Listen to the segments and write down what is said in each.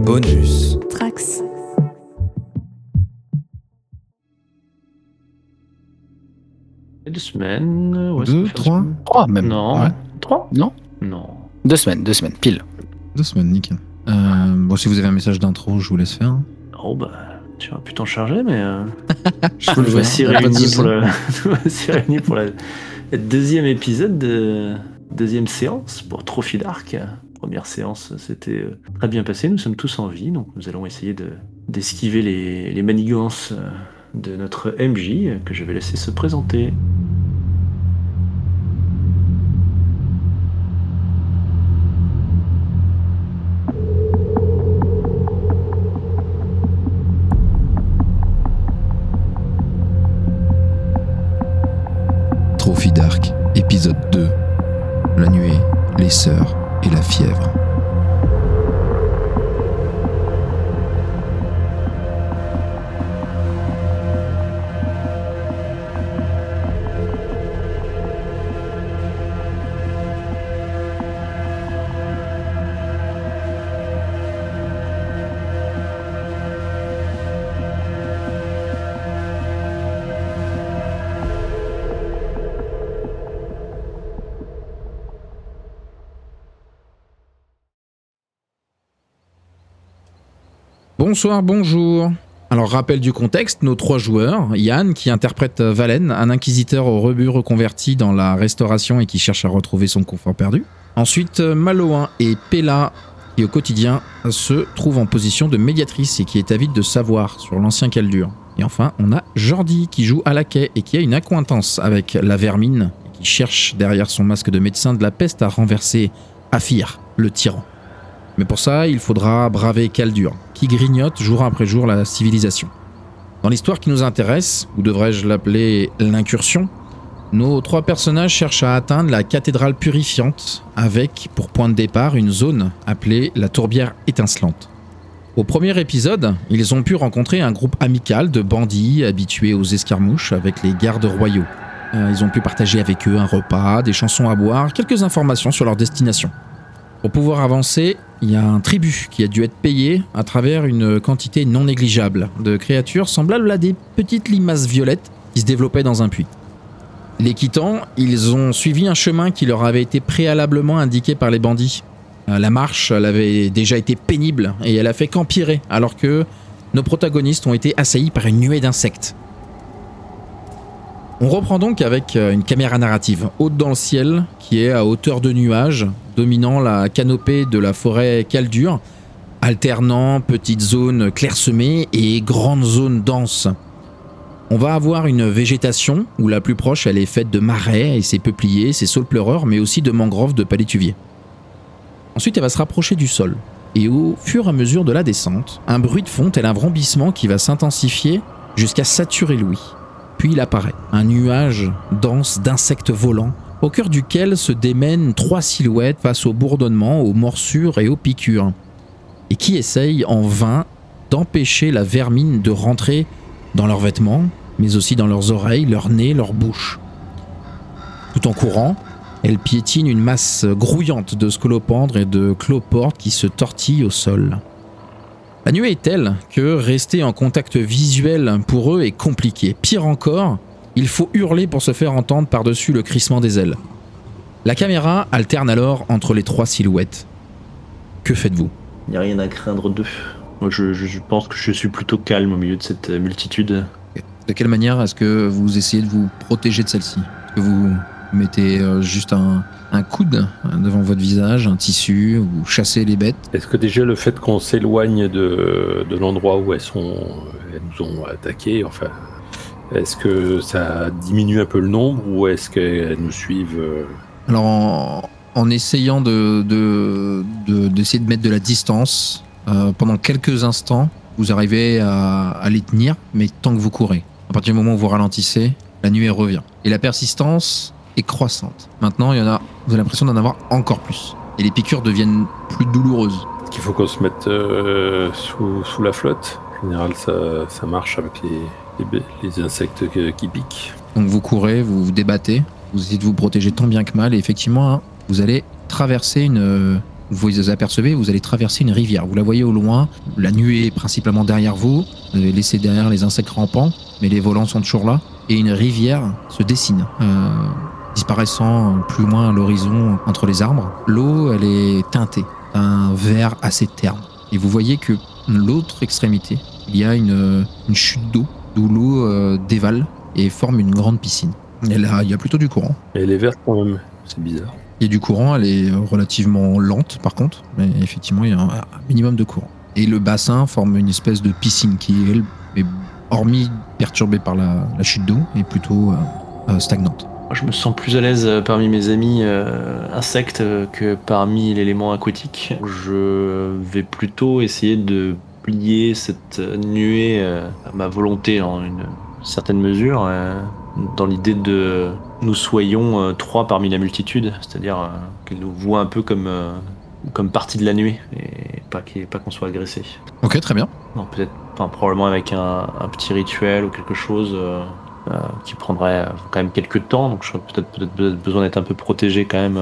Bonus. Trax. Deux semaines. ouais, Deux, trois. Trois même. Non. Ouais. Trois Non Non. Deux semaines, deux semaines, pile. Deux semaines, nickel. Euh, bon, si vous avez un message d'intro, je vous laisse faire. Oh bah, tu aurais pu t'en charger, mais. euh, Je pour, le... s'y réunir pour la... le deuxième épisode de deuxième séance pour Trophy Dark. Première séance, c'était euh, très bien passé. Nous sommes tous en vie, donc nous allons essayer de d'esquiver les, les manigances euh, de notre MJ euh, que je vais laisser se présenter. Trophy Dark, épisode 2. La nuée, les sœurs et la fièvre. Bonsoir, bonjour. Alors, rappel du contexte, nos trois joueurs, Yann qui interprète Valen, un inquisiteur au rebut reconverti dans la restauration et qui cherche à retrouver son confort perdu. Ensuite, Malouin et Pella qui au quotidien se trouvent en position de médiatrice et qui est avide de savoir sur l'ancien Caldur. Et enfin, on a Jordi qui joue à la quai et qui a une accointance avec la vermine qui cherche derrière son masque de médecin de la peste à renverser Afir, le tyran. Mais pour ça, il faudra braver Caldur, grignote jour après jour la civilisation. Dans l'histoire qui nous intéresse, ou devrais-je l'appeler l'incursion, nos trois personnages cherchent à atteindre la cathédrale purifiante, avec pour point de départ une zone appelée la tourbière étincelante. Au premier épisode, ils ont pu rencontrer un groupe amical de bandits habitués aux escarmouches avec les gardes royaux. Euh, Ils ont pu partager avec eux un repas, des chansons à boire, quelques informations sur leur destination. Pour pouvoir avancer, il y a un tribut qui a dû être payé à travers une quantité non négligeable de créatures semblables à des petites limaces violettes qui se développaient dans un puits. Les quittant, ils ont suivi un chemin qui leur avait été préalablement indiqué par les bandits. Euh, La marche, avait déjà été pénible et elle a fait qu'empirer alors que nos protagonistes ont été assaillis par une nuée d'insectes. On reprend donc avec euh, une caméra narrative haute dans le ciel qui est à hauteur de nuages, dominant la canopée de la forêt caldure, alternant petites zones clairsemées et grandes zones denses. On va avoir une végétation où la plus proche elle est faite de marais et ses peupliers, ses saules pleureurs, mais aussi de mangroves de palétuviers. Ensuite, elle va se rapprocher du sol. Et au fur et à mesure de la descente, un bruit de fond tel un vrombissement qui va s'intensifier jusqu'à saturer l'ouïe. Puis il apparaît, un nuage dense d'insectes volants, au cœur duquel se démènent trois silhouettes face au bourdonnement, aux morsures et aux piqûres, et qui essayent en vain d'empêcher la vermine de rentrer dans leurs vêtements, mais aussi dans leurs oreilles, leur nez, leur bouche. Tout en courant, elle piétine une masse grouillante de scolopendres et de cloportes qui se tortillent au sol. La nuée est telle que rester en contact visuel pour eux est compliqué. Pire encore, il faut hurler pour se faire entendre par-dessus le crissement des ailes. La caméra alterne alors entre les trois silhouettes. Que faites-vous? Il n'y a rien à craindre d'eux. Moi, je, pense que je suis plutôt calme au milieu de cette euh, multitude. De quelle manière est-ce que vous essayez de vous protéger de celle-ci? Est-ce que vous mettez euh, juste un, un coude devant votre visage, un tissu, ou chassez les bêtes? Est-ce que déjà le fait qu'on s'éloigne de, de l'endroit où elles sont, elles nous ont attaqué, enfin, est-ce que ça diminue un peu le nombre ou est-ce qu'elles nous suivent euh, Alors en, en essayant de, de- de- d'essayer de mettre de la distance, euh, pendant quelques instants, vous arrivez à, à les tenir, mais tant que vous courez. À partir du moment où vous ralentissez, la nuée revient. Et la persistance est croissante. Maintenant, il y en a, vous avez l'impression d'en avoir encore plus. Et les piqûres deviennent plus douloureuses. Est-ce qu'il faut qu'on se mette euh, sous, sous la flotte? En général, ça, ça marche avec les, les, bé- les insectes qui piquent. Donc vous courez, vous vous débattez, vous essayez de vous protéger tant bien que mal, et effectivement, hein, vous allez traverser une, vous les apercevez, vous allez traverser une rivière. Vous la voyez au loin, la nuée est principalement derrière vous, vous avez laissé derrière les insectes rampants, mais les volants sont toujours là, et une rivière se dessine, euh, disparaissant plus moins à l'horizon entre les arbres. L'eau, elle est teintée d'un vert assez terne. Et vous voyez que l'autre extrémité, il y a une chute d'eau, d'où l'eau euh, dévale et forme une grande piscine. Et là, il y a plutôt du courant. Et elle est verte quand même, c'est bizarre. Il y a du courant, elle est relativement lente par contre, mais effectivement, il y a un, un minimum de courant. Et le bassin forme une espèce de piscine qui, elle, est, hormis perturbée par la, la chute d'eau, est plutôt euh, euh, stagnante. Je me sens plus à l'aise parmi mes amis euh, insectes que parmi l'élément aquatique. Je vais plutôt essayer de plier cette nuée euh, à ma volonté en une certaine mesure, euh, dans l'idée de nous soyons euh, trois parmi la multitude, c'est-à-dire qu'elle nous voit un peu comme, comme partie de la nuée et pas qu'on soit agressé. Ok, très bien. Non, peut-être, enfin, probablement avec un, un petit rituel ou quelque chose euh, euh, qui prendrait euh, quand même quelques temps. Donc, j'aurais peut-être peut-être peut-être besoin d'être un peu protégé quand même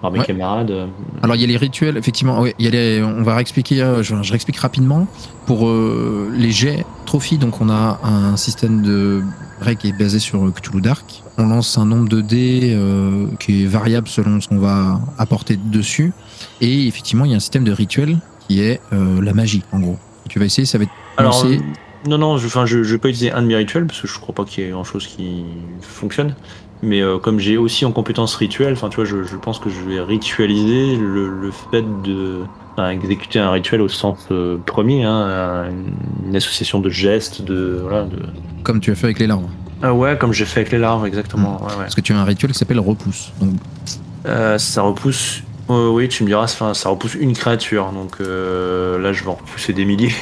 par mes Ouais. camarades. euh. Alors il y a les rituels, effectivement, il y a les, on va réexpliquer, euh, je, je réexplique rapidement. Pour euh, les jets trophies, donc on a un système de règles qui est basé sur Cthulhu Dark. On lance un nombre de dés euh, qui est variable selon ce qu'on va apporter dessus. Et effectivement, il y a un système de rituel qui est euh, la magie, en gros. Tu vas essayer, ça va être Alors, lancé. non, non, je, enfin, je, je vais pas utiliser un de mes rituels parce que je crois pas qu'il y ait grand-chose qui fonctionne. Mais euh, comme j'ai aussi en compétence rituelle, enfin, tu vois, je, je pense que je vais ritualiser le, le fait de enfin, exécuter un rituel au sens euh, premier, hein, un- une association de gestes, de voilà, de comme tu as fait avec les larves. ah ouais, comme j'ai fait avec les larves, exactement. Ouais, ouais. Parce que tu as un rituel qui s'appelle repousse. Donc, Euh, ça repousse. Euh, oui, tu me diras, enfin, ça repousse une créature. Donc euh, là, je vais en repousser des milliers.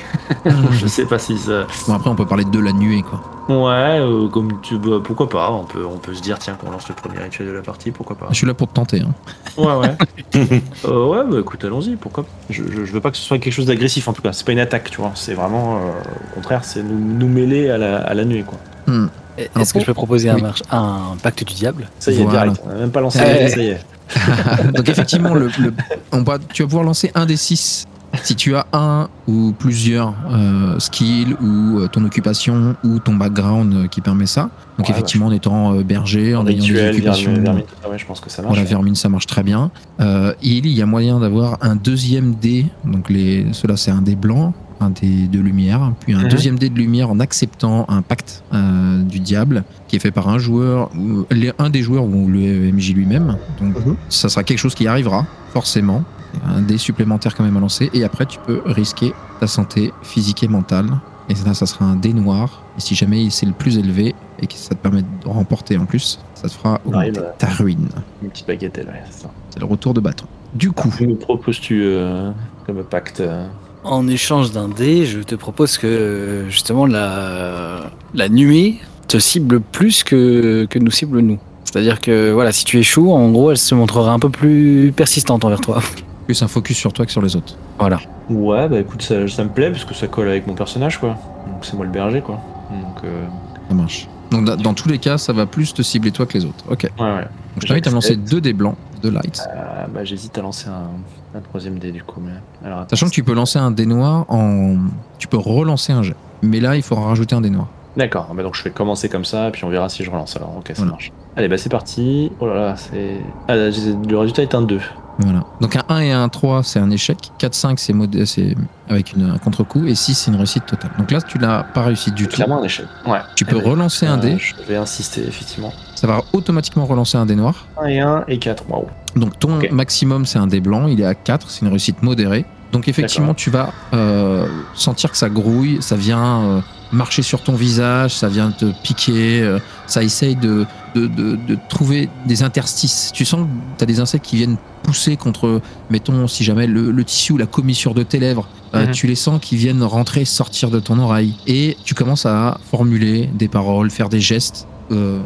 je sais pas si ça. bon, après, on peut parler de la nuée, quoi. Ouais, euh, comme tu, bah, pourquoi pas. On peut, on peut se dire, tiens, qu'on lance le premier rituel de la partie, pourquoi pas. Je suis là pour te tenter. hein. Ouais, ouais. Ouais, bah écoute, allons-y, pourquoi pas. je, je, je veux pas que ce soit quelque chose d'agressif en tout cas. C'est pas une attaque, tu vois. C'est vraiment, au contraire, c'est nous, nous mêler à la, à la nuit, quoi. Hmm. Est-ce que pour- je peux proposer oui. un, marche- un pacte du diable Ça y est, Voilà. direct. On a même pas lancé, Ouais. ça y est. Donc effectivement, le, le- on va- tu vas pouvoir lancer un des six. Si tu as un ou plusieurs euh, skills ou euh, ton occupation ou ton background euh, qui permet ça. Donc Ouais, effectivement, en étant euh, berger, en ayant des occupations. vermine, vermine, ah ouais, je pense que ça marche. Voilà, vermine, ça marche très bien. Euh, il y a moyen d'avoir un deuxième dé. Donc les, cela, c'est un dé blanc, un dé de lumière, puis un Mhm. deuxième dé de lumière en acceptant un pacte euh, du diable qui est fait par un joueur, ou un des joueurs ou le MJ lui-même. Donc Mhm. ça sera quelque chose qui arrivera forcément. Un dé supplémentaire quand même à lancer. Et après, tu peux risquer ta santé physique et mentale. Et là, ça sera un dé noir. Et si jamais c'est le plus élevé et que ça te permet de remporter en plus, ça te fera augmenter ta ruine. Une petite bagatelle, ouais, c'est ça. C'est le retour de bâton. Du coup, Que nous proposes-tu euh, comme pacte euh En échange d'un dé, je te propose que justement la, la nuée te cible plus que, que nous cible nous. C'est-à-dire que voilà, si tu échoues, en gros, elle se montrera un peu plus persistante envers toi. plus un focus sur toi que sur les autres. Voilà. Ouais, bah écoute, ça, ça me plaît parce que ça colle avec mon personnage, quoi. Donc c'est moi le berger, quoi. Donc, euh, Ça marche. Donc da- dans tous les cas, ça va plus te cibler toi que les autres. Ok. Donc ouais, ouais. je t'invite à me lancer deux dés blancs, deux lights. Euh, bah j'hésite à lancer un, un troisième dé, du coup. Mais... Alors, attends. Sachant que tu peux lancer un dé noir en. Tu peux relancer un jet. Mais là, il faudra rajouter un dé noir. D'accord, bah donc je vais commencer comme ça, puis on verra si je relance alors. Ok, ça Voilà. marche. Allez, bah c'est parti. Oh là là, c'est. Ah, là, le résultat est un 2. Voilà. Donc un 1 et un 3, c'est un échec. 4, 5, c'est c'est avec une, un contre-coup. Et 6, c'est une réussite totale. Donc là, tu l'as pas réussi du tout. Clairement un échec. Ouais. Tu peux ben, relancer un euh, dé. Je vais insister, effectivement. Ça va automatiquement relancer un dé noir. 1 et 1 et 4. Waouh. Donc ton maximum c'est un dé blanc, il est à 4, c'est une réussite modérée. Donc effectivement tu vas euh, sentir que ça grouille, ça vient euh, marcher sur ton visage, ça vient te piquer, euh, ça essaye de, de, de- de trouver des interstices. Tu sens que tu as des insectes qui viennent pousser contre, mettons si jamais le, le tissu ou la commissure de tes lèvres. Euh, Mhm. Tu les sens qui viennent rentrer, sortir de ton oreille. Et tu commences à formuler des paroles, faire des gestes, euh,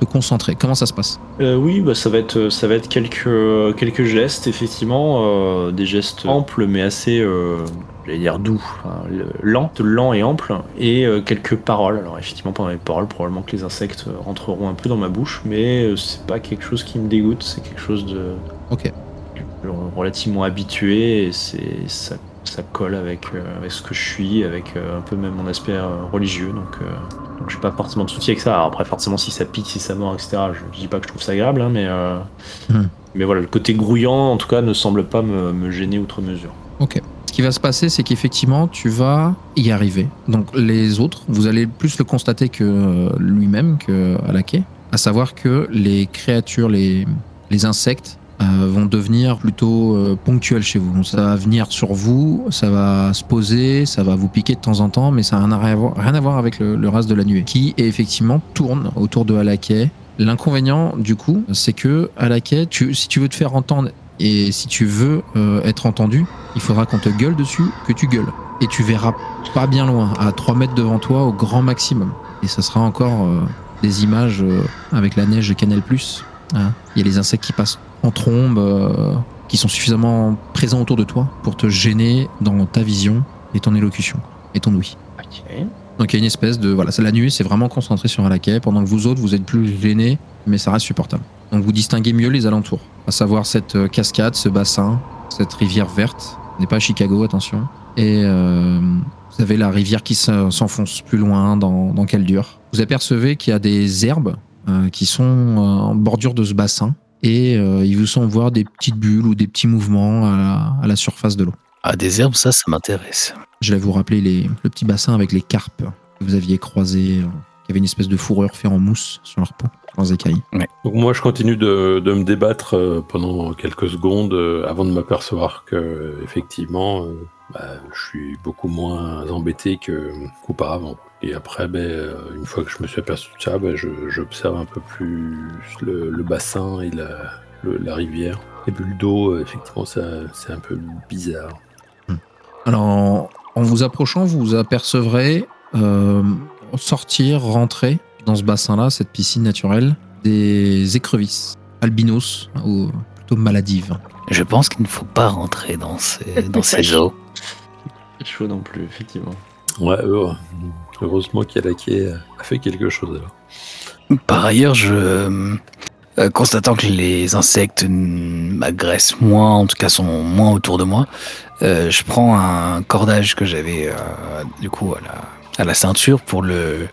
te concentrer. Comment ça se passe? Euh, oui, bah, ça va être, ça va être quelques, quelques gestes, effectivement, euh, des gestes amples mais assez, euh, j'allais dire doux, hein, le- lent, lent et ample, et euh, quelques paroles. Alors effectivement, pendant les paroles, probablement que les insectes euh, rentreront un peu dans ma bouche, mais euh, c'est pas quelque chose qui me dégoûte, c'est quelque chose de relativement habitué et c'est ça, ça colle avec, euh, avec ce que je suis, avec euh, un peu même mon aspect euh, religieux. Donc, euh, donc j'ai pas forcément de souci avec ça. Alors après, forcément, si ça pique, si ça mord, etc., je, je dis pas que je trouve ça agréable, hein, mais, euh, Hmm. mais voilà, le côté grouillant, en tout cas, ne semble pas me, me gêner outre mesure. Ok. Qui va se passer, c'est qu'effectivement, tu vas y arriver. Donc les autres, vous allez plus le constater que euh, lui-même, que Alaké. À savoir que les créatures, les, les insectes, euh, vont devenir plutôt euh, ponctuels chez vous. Ça va venir sur vous, ça va se poser, ça va vous piquer de temps en temps, mais ça n'a rien rien à voir avec le, le reste de la nuée, qui effectivement tourne autour de Alaké. L'inconvénient, du coup, c'est que Alaké, si tu veux te faire entendre et si tu veux euh, être entendu, il faudra qu'on te gueule dessus, que tu gueules. Et tu verras pas bien loin, à 3 mètres devant toi au grand maximum. Et ça sera encore euh, des images euh, avec la neige de Canal+. hein. Il y a les insectes qui passent en trombe, qui sont suffisamment présents autour de toi pour te gêner dans ta vision et ton élocution et ton ouïe. Donc il y a une espèce de... Voilà, la nuit, c'est vraiment concentré sur Alaké, pendant que vous autres, vous êtes plus gênés, mais ça reste supportable. Donc vous distinguez mieux les alentours, à savoir cette euh, cascade, ce bassin, cette rivière verte. On n'est pas à Chicago, attention. Et euh, vous avez la rivière qui se- s'enfonce plus loin dans, dans Caldur. Vous apercevez qu'il y a des herbes euh, qui sont en bordure de ce bassin. Et euh, ils vous sont voir des petites bulles ou des petits mouvements à la, à la surface de l'eau. Ah, des herbes, ça, ça m'intéresse. Je vais vous rappeler les, le petit bassin avec les carpes que vous aviez croisés, euh, qui avait une espèce de fourrure fait en mousse sur leur peau, leurs écailles. Donc moi, je continue de, de me débattre euh, pendant quelques secondes euh, avant de m'apercevoir que effectivement, euh, bah, je suis beaucoup moins embêté que qu'auparavant. Et après, ben, une fois que je me suis aperçu de ça, je- j'observe un peu plus le, le bassin et la, le- la rivière. Les bulles d'eau, effectivement, c'est un peu bizarre. Alors, en, en vous approchant, vous vous apercevrez euh, sortir, rentrer dans ce bassin-là, cette piscine naturelle, des écrevisses, albinos, ou plutôt maladives. Je pense qu'il ne faut pas rentrer dans ces, dans ces eaux. Chaud non plus, effectivement. Ouais, euh, heureusement qu'Alaké a fait quelque chose là. Par ailleurs, je, euh, constatant que les insectes m'agressent moins, en tout cas sont moins autour de moi, euh, je prends un cordage que j'avais euh, du coup à la, à la ceinture pour le,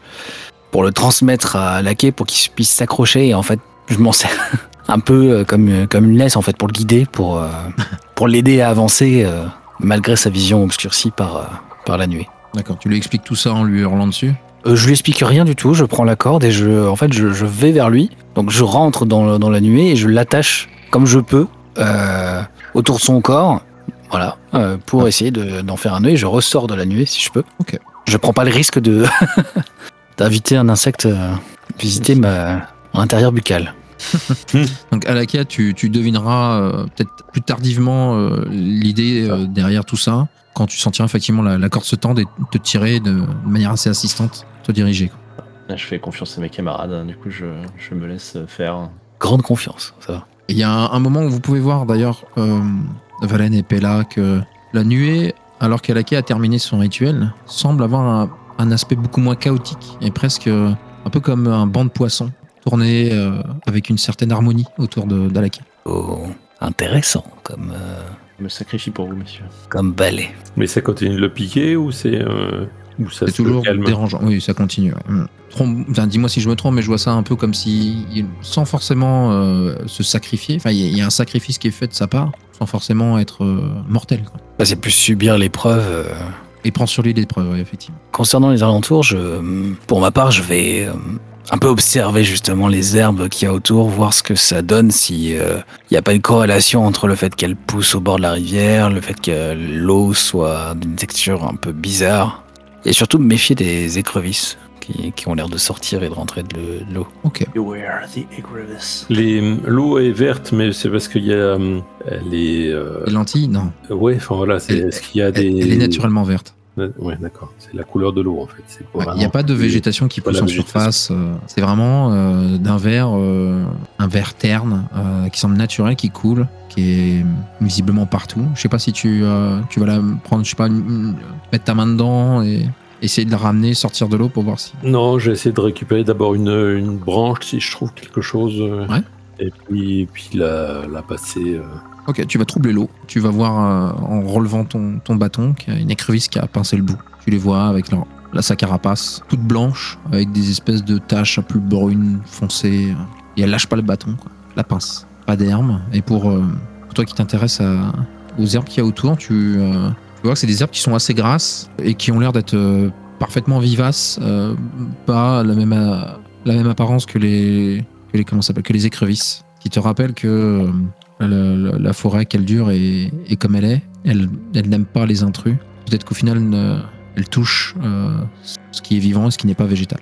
pour le transmettre à Laquet pour qu'il puisse s'accrocher et en fait je m'en sers un peu euh, comme, comme une laisse en fait pour le guider, pour, euh, pour l'aider à avancer euh, malgré sa vision obscurcie par, euh, par la nuit. D'accord, tu lui expliques tout ça en lui hurlant dessus? Euh, je lui explique rien du tout, je prends la corde et je, en fait, je, je vais vers lui. Donc je rentre dans, dans la nuée et je l'attache comme je peux euh, autour de son corps, voilà, euh, pour essayer de- d'en faire un nœud. Et je ressors de la nuée si je peux. Ok. Je prends pas le risque de d'inviter un insecte euh, visiter ma mon intérieur buccal. Donc Alakia, tu, tu devineras euh, peut-être plus tardivement euh, l'idée euh, derrière tout ça, quand tu sentiras effectivement la, la corde se tendre et te tirer de, de manière assez assistante, te diriger. quoi. Là, je fais confiance à mes camarades, hein, du coup, je, je me laisse faire. Grande confiance, ça va. Il y a un, un moment où vous pouvez voir d'ailleurs, euh, Valen et Pella, que la nuée, alors qu'Alakia a terminé son rituel, semble avoir un, un aspect beaucoup moins chaotique et presque euh, un peu comme un banc de poissons tourné euh, avec une certaine harmonie autour de- d'Alakia. Oh, intéressant comme, euh, Je me sacrifie pour vous, monsieur. comme balai. Mais ça continue de le piquer ou c'est euh, ou ça C'est toujours calme dérangeant. Oui, ça continue. Mm. Enfin, dis-moi si je me trompe, mais je vois ça un peu comme si, sans forcément euh, se sacrifier, enfin, il y, a- il y a un sacrifice qui est fait de sa part, sans forcément être euh, mortel. Bah, c'est plus subir l'épreuve. Euh, Et prend sur lui l'épreuve, effectivement. Concernant les alentours, je, pour ma part, je vais euh, un peu observer justement les herbes qu'il y a autour, voir ce que ça donne, si euh, il n'y a pas une corrélation entre le fait qu'elles poussent au bord de la rivière, le fait que l'eau soit d'une texture un peu bizarre, et surtout me méfier des écrevisses qui, qui ont l'air de sortir et de rentrer de le- de l'eau. Ok. Beware the Igrivis. Les l'eau est verte, mais c'est parce qu'il y a euh, les euh, Les lentilles, non. ouais, enfin voilà, c'est Elle- est-ce qu'il y a des elle est naturellement verte. Ouais, d'accord. C'est la couleur de l'eau en fait. Ouais, Il n'y a pas de végétation qui pousse en surface. euh, C'est vraiment euh, d'un vert, euh, un vert terne, euh, qui semble naturel, qui coule, qui est visiblement partout. Je sais pas si tu, euh, tu vas la prendre, je sais pas, une- une- mettre ta main dedans et essayer de la ramener, sortir de l'eau pour voir si. Non, j'ai essayé de récupérer d'abord une, une branche si je trouve quelque chose. euh, Ouais. Et puis, puis la, la passer euh, Ok, tu vas troubler l'eau. Tu vas voir euh, en relevant ton, ton bâton qu'il y a une écrevisse qui a pincé le bout. Tu les vois avec leur, la sa carapace toute blanche avec des espèces de taches un peu brunes foncées. Et elle lâche pas le bâton, quoi. La pince. Pas d'herbe. Et pour, euh, pour toi qui t'intéresse aux herbes qu'il y a autour, tu, euh, tu vois que c'est des herbes qui sont assez grasses et qui ont l'air d'être euh, parfaitement vivaces. euh, pas la même, euh, la même apparence que les, que les, comment s'appelle, que les écrevisses. Qui te rappelle que euh, la, la- la forêt qu'elle dure est comme elle est. Elle, elle n'aime pas les intrus. Peut-être qu'au final, elle touche euh, ce qui est vivant et ce qui n'est pas végétal.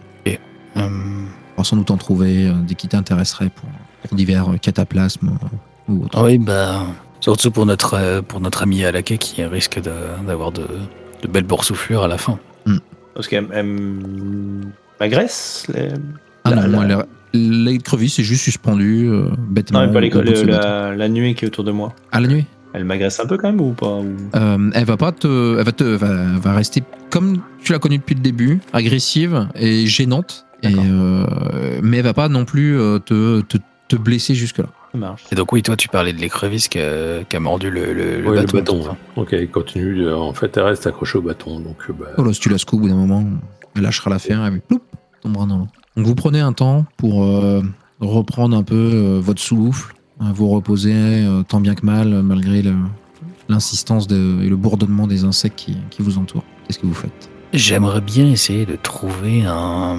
Va sans doute en trouver des qui t'intéresseraient pour, pour divers cataplasmes ou autres. oui, bah, surtout pour notre, euh, pour notre ami Alaké qui risque d'avoir de, de belles boursouflures à la fin. Parce qu'elle elle m'agresse les... Ah la- non, la- l'écrevisse est juste suspendue euh, bêtement. Non, mais pas bâton. la, la nuée qui est autour de moi. À la nuit Elle m'agresse un peu quand même ou pas ou- Euh, elle va pas te, elle va te, va, va rester comme tu l'as connue depuis le début, agressive et gênante. Et, euh, mais elle va pas non plus te, te, te blesser jusque là. Ça marche. Et donc oui, toi tu parlais de l'écrevisse qui a, qui a mordu le, le, le Ouais, bâton. le bâton. hein. Ok, elle continue. En fait, elle reste accrochée au bâton. Donc, euh, bah, Oh là, si tu la secoues au bout d'un moment, elle lâchera l'affaire et puis ploup, tombera dans l'eau. Donc vous prenez un temps pour euh, reprendre un peu euh, votre souffle, euh, vous reposer euh, tant bien que mal, malgré l'insistance et le bourdonnement des insectes qui, qui vous entourent. Qu'est-ce que vous faites? J'aimerais bien essayer de trouver un.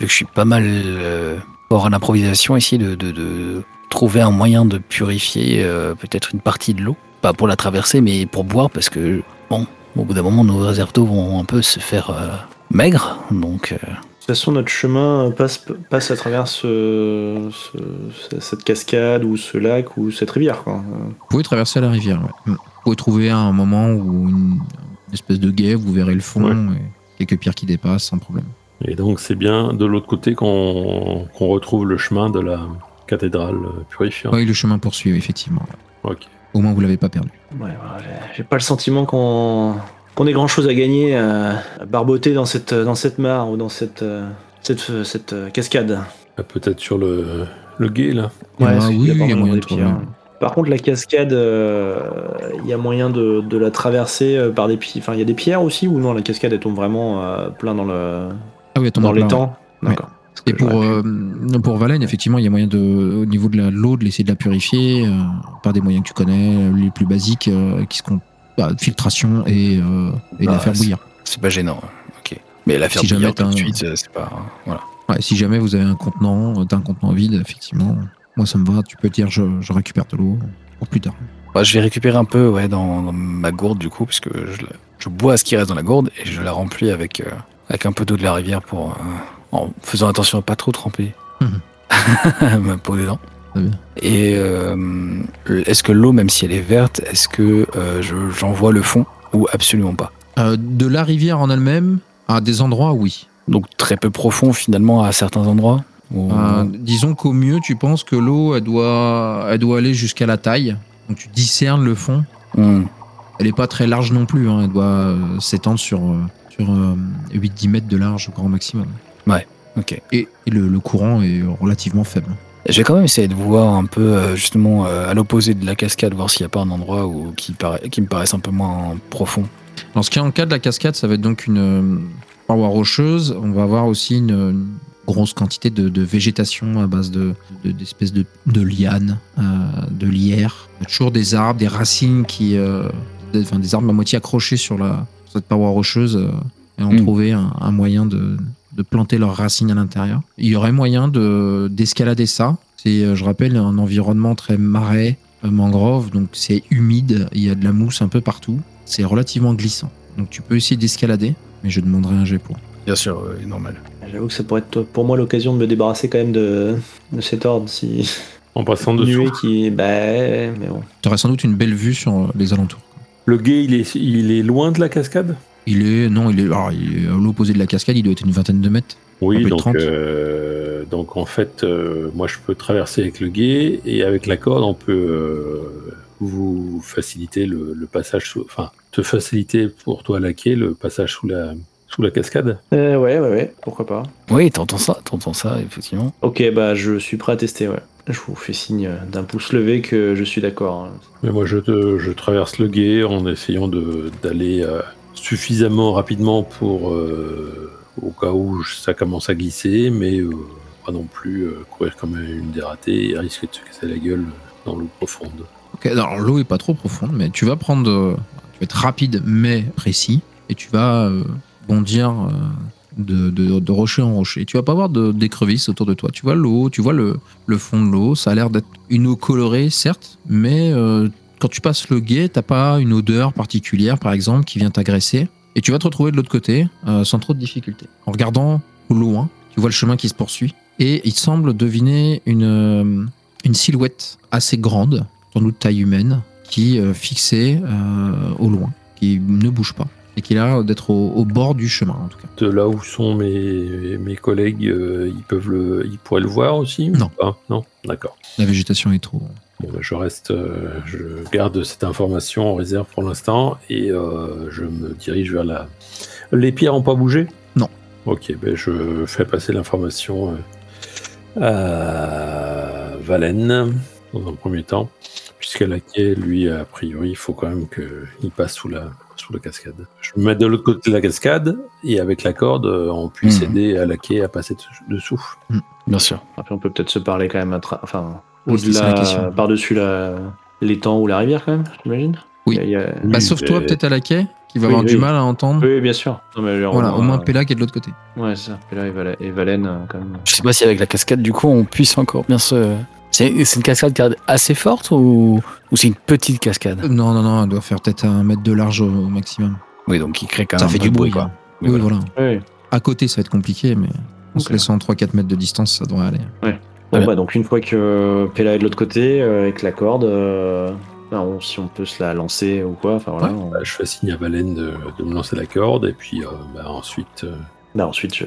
Vu que je suis pas mal euh, fort en improvisation, essayer de, de- de trouver un moyen de purifier euh, peut-être une partie de l'eau. Pas pour la traverser, mais pour boire, parce que, bon, au bout d'un moment, nos réserves d'eau vont un peu se faire euh, maigres. Donc, euh, De toute façon, notre chemin passe, passe à travers ce- ce- cette cascade ou ce lac ou cette rivière. Quoi. Vous pouvez traverser la rivière. ouais. Vous pouvez trouver un moment où une, une espèce de guet, vous verrez le fond Ouais. et quelques pierres qui dépassent sans problème. Et donc, c'est bien de l'autre côté qu'on qu'on retrouve le chemin de la cathédrale euh, purifiante. Oui, le chemin poursuit, effectivement. Ok. Au moins, vous l'avez pas perdu. Ouais, j'ai- pas le sentiment qu'on qu'on ait grand chose à gagner à, à barboter dans cette, dans cette mare ou dans cette, euh, cette, cette euh, cascade. Ah, Peut-être sur le, le guet, là. Ah parce qu'il oui, il y a moyen de trouver. Par contre, la cascade, euh, il y a moyen de, de la traverser euh, par des pierres. Enfin, il y a des pierres aussi ou non La cascade, elle tombe vraiment euh, plein dans le Ah oui, attends, dans là, l'étang? Ouais. D'accord. Et pour, euh, pour Valène, effectivement, il y a moyen de, au niveau de l'eau, de l'essayer de la purifier euh, par des moyens que tu connais, euh, les plus basiques, euh, qui sont bah, filtration et, et Bah, la faire bouillir. c'est pas gênant. Ok. Mais la faire Si bouillir tout de suite, c'est pas. Voilà. Ouais, si jamais vous avez un contenant, euh, t'as un contenant vide, effectivement, moi ça me va, tu peux dire je, je récupère de l'eau pour plus tard. Bah, je vais récupérer un peu ouais, dans, dans ma gourde du coup, parce que je, je bois ce qui reste dans la gourde et je la remplis avec, avec un peu d'eau de la rivière pour, en faisant attention à pas trop tremper ma peau dedans. Et euh, est-ce que l'eau, même si elle est verte, est-ce que euh, je- j'en vois le fond ou absolument pas? Euh, de la rivière en elle-même, à des endroits, oui. Donc très peu profond finalement à certains endroits ou- disons qu'au mieux, tu penses que l'eau, elle doit, elle doit aller jusqu'à la taille. Donc tu discernes le fond. Hmm. Elle n'est pas très large non plus, hein. elle doit s'étendre sur, sur euh, 8-10 mètres de large au grand maximum. Ok. Et, et le, le courant est relativement faible. Je vais quand même essayer de voir un peu euh, justement euh, à l'opposé de la cascade, voir s'il n'y a pas un endroit où, qui, paraît, qui me paraisse un peu moins profond. Dans ce cas, en cas de la cascade, ça va être donc une euh, paroi rocheuse. On va avoir aussi une, une grosse quantité de, de végétation à base de de- d'espèces de, de lianes, euh, de lierre. Il y a toujours des arbres, des racines qui, euh, des, enfin, des arbres à moitié accrochés sur la sur cette paroi rocheuse euh, et ont Mm. trouvé un, un moyen de, de planter leurs racines à l'intérieur. Il y aurait moyen de d'escalader ça. C'est, euh, je rappelle, un environnement très marais, euh, mangrove, donc c'est humide. Il y a de la mousse un peu partout. C'est relativement glissant. Donc tu peux essayer d'escalader, mais je demanderai un jet pour. Bien sûr, normal. J'avoue que ça pourrait être pour moi l'occasion de me débarrasser quand même de, de cet ordre. Si En passant dessous. nuée qui. Bah, mais bon. Tu aurais sans doute une belle vue sur euh, les alentours. Le guet, il est, il est loin de la cascade? Il est, non, il est, alors, il est à l'opposé de la cascade, il doit être une vingtaine de mètres. Oui, donc, 30. euh, donc en fait, euh, moi je peux traverser avec le guet et avec la corde, on peut euh, vous faciliter le, le passage, sous, enfin, te faciliter pour toi laquer le passage sous la, sous la cascade. Euh, ouais, ouais, ouais, pourquoi pas. Oui, t'entends ça, t'entends ça, effectivement. Ok, bah je suis prêt à tester, ouais. Je vous fais signe d'un pouce levé que je suis d'accord. hein. Mais moi, je, te- je traverse le gué en essayant de- d'aller euh, suffisamment rapidement pour, euh, au cas où ça commence à glisser, mais euh, pas non plus euh, courir comme une dératée et risquer de se casser la gueule dans l'eau profonde. Ok, alors l'eau est pas trop profonde, mais tu vas prendre. tu vas être rapide mais précis, et tu vas bondir de, rocher en rocher. Tu vas pas avoir de- d'écrevisses autour de toi. Tu vois l'eau, tu vois le, fond de l'eau. Ça a l'air d'être une eau colorée, certes, mais quand tu passes le guet, t'as pas une odeur particulière, par exemple, qui vient t'agresser. Et tu vas te retrouver de l'autre côté euh, sans trop de difficulté. En regardant au loin, tu vois le chemin qui se poursuit, et il semble deviner une, euh, une silhouette assez grande, sans doute taille humaine, qui euh, fixée au loin, qui ne bouge pas, et qui a l'air d'être au, au bord du chemin en tout cas. De là où sont mes, mes collègues, euh, ils peuvent le, ils pourraient le voir aussi ou Non. pas? Non, d'accord. La végétation est trop. Bon, bah, je reste, euh, je garde cette information en réserve pour l'instant et euh, je me dirige vers la. Les pierres n'ont pas bougé? Non. Ok, ben je fais passer l'information euh, à Valène dans un premier temps, puisqu'à la quai, lui, a priori, il faut quand même qu'il passe sous la, sous la cascade. Je me mets de l'autre côté de la cascade et avec la corde, on puisse Mhm. aider à la quai à passer de- dessous. Bien sûr. Après, on peut peut-être se parler quand même, à tra- enfin, Ça au-delà, question. par-dessus la... l'étang ou la rivière quand même, j'imagine Oui. Il y a- Bah, Oui, sauf toi, peut-être à la quai, qui va Oui, avoir du mal à entendre. Oui, bien sûr. Non, mais genre, Voilà, au moins euh, Pella qui est de l'autre côté. Ouais, c'est ça. Là, et, Val- et Valène, euh, quand même. Je sais pas si avec la cascade, du coup, on puisse encore bien se. C'est c'est une cascade qui est assez forte ou, ou c'est une petite cascade? Non, non, non, elle doit faire peut-être un mètre de large au, au maximum. Oui, donc il crée quand Ça même fait un du bruit, quoi. hein. Oui, Oui, voilà. voilà. Oui. À côté, ça va être compliqué, mais en se Ok. laissant 3-4 mètres de distance, ça devrait aller. Bah, donc une fois que Pella est de l'autre côté, euh, avec la corde, euh, bah, on- si on peut se la lancer ou quoi, enfin voilà. on- Bah, je fais signe à Valène de, de me lancer la corde et puis euh, bah, ensuite. euh, Bah, ensuite, je,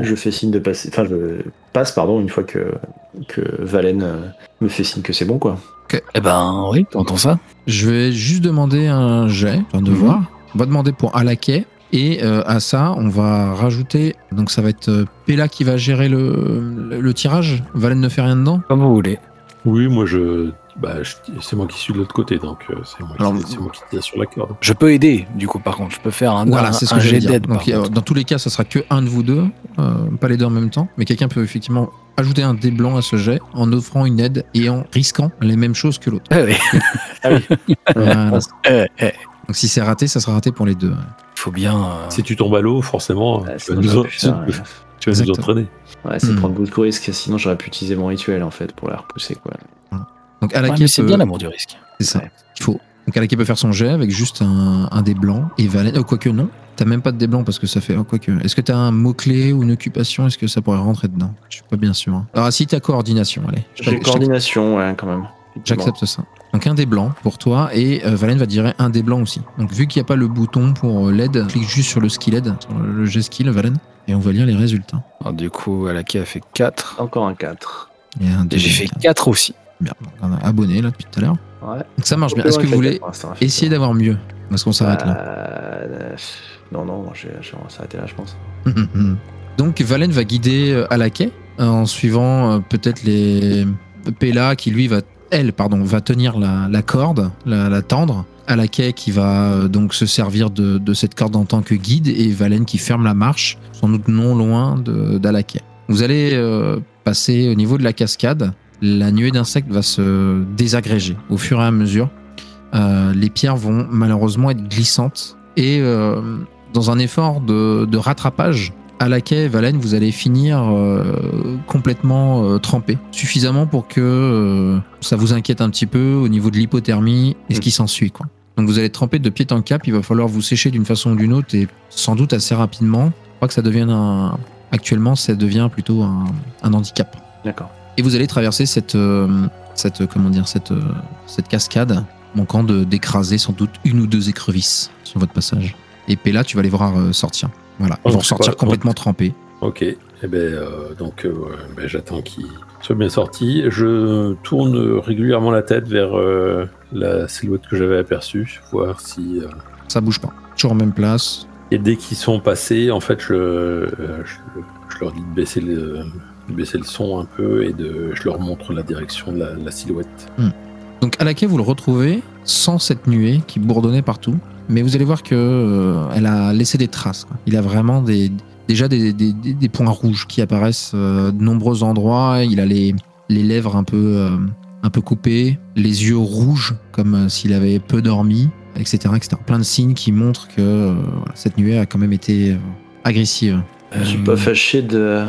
je fais signe de passer. Enfin, je passe, pardon, une fois que, que Valène euh, me fait signe que c'est bon, quoi. Eh ben oui, t'entends ça Je vais juste demander un jet, un devoir. On va demander pour Alaquet. Et euh, à ça, on va rajouter. Donc ça va être euh, Pella qui va gérer le, le, le tirage. Valène ne fait rien dedans. Comme vous voulez. Oui, moi je. Bah, je- c'est moi qui suis de l'autre côté, donc euh, c'est moi, Alors, qui- c'est moi qui sur la corde. Je peux aider, du coup, par contre. Je peux faire un, Voilà, un, c'est ce un jet d'aide. Donc dans tous les cas, ça sera que un de vous deux, euh, pas les deux en même temps. Mais quelqu'un peut effectivement ajouter un dé blanc à ce jet en offrant une aide et en risquant les mêmes choses que l'autre. Ah oui. Voilà. Eh, eh, Donc si c'est raté, ça sera raté pour les deux. faut bien. euh, Si tu tombes à l'eau, forcément, Ouais, tu vas nous, j'aurais en- pu faire, tu- tu vas nous entraîner. Ouais, c'est Hmm. prendre beaucoup de risques, sinon j'aurais pu utiliser mon rituel en fait pour la repousser quoi. Donc ouais, Alaquet mais c'est peut- bien l'amour du risque. C'est ça. Ouais. Il faut. Donc Alaquet peut faire son jet avec juste un, un dé blanc et Valène. Oh, quoique non. T'as même pas de dé blanc parce que ça fait. oh, quoique. Est-ce que t'as un mot-clé ou une occupation? Est-ce que ça pourrait rentrer dedans? Je suis pas bien sûr. hein. Alors, si t'as coordination, allez. J'ai coordination, ouais, quand même. J'accepte ça. Donc un dé blanc pour toi et euh, Valène va dire un dé blanc aussi. Donc vu qu'il n'y a pas le bouton pour euh, l'aide, clique juste sur le skill aide, sur le jet skill Valène, et on va lire les résultats. Alors, du coup, Alaki a fait 4. Encore un 4. Et un Et j'ai fait 4 aussi. Bien, on a abonné là depuis tout à l'heure. Ouais. Donc ça marche bien. Est-ce que vous voulez essayer d'avoir mieux Est-ce qu'on s'arrête là Euh, Non, non, je vais, je vais s'arrêter là, je pense. Donc Valène va guider euh, en suivant euh, peut-être les Pella qui lui va elle pardon va tenir la, corde, la, tendre. Alaquet qui va euh, donc se servir de, cette corde en tant que guide et Valène qui ferme la marche, sans doute non loin d'Alaquet. Vous allez euh, passer au niveau de la cascade. La nuée d'insectes va se désagréger au fur et à mesure. Euh, les pierres vont malheureusement être glissantes et dans un effort de rattrapage, à la quai, Valène, vous allez finir euh, complètement euh, trempé. Suffisamment pour que euh, ça vous inquiète un petit peu au niveau de l'hypothermie et ce qui s'ensuit. quoi. Donc vous allez tremper de pied en cap, il va falloir vous sécher d'une façon ou d'une autre et sans doute assez rapidement. Je crois que ça devienne un... Actuellement, ça devient plutôt un, un handicap. D'accord. Et vous allez traverser cette, cette, comment dire, cette, cette cascade, manquant de- d'écraser sans doute une ou deux écrevisses sur votre passage. Et Pella, tu vas les voir sortir. Voilà, ils Oh, vont c'est ressortir complètement trempés. Ok, et ben euh, donc euh, ben, j'attends qu'il soit bien sorti. Je tourne régulièrement la tête vers euh, la silhouette que j'avais aperçue, voir si. Ça bouge pas. Toujours en même place. Et dès qu'ils sont passés, en fait, je, je, je leur dis de baisser le, baisser le son un peu et de, je leur montre la direction de la, la silhouette. Donc à laquelle vous le retrouvez sans cette nuée qui bourdonnait partout, mais vous allez voir que euh, elle a laissé des traces. quoi. Il a vraiment des, déjà des, des- des- des points rouges qui apparaissent euh, de nombreux endroits. Il a les, les lèvres un peu, euh, un peu coupées, les yeux rouges comme euh, s'il avait peu dormi, etc., etc. Plein de signes qui montrent que euh, voilà, cette nuée a quand même été euh, agressive. Je suis pas fâché de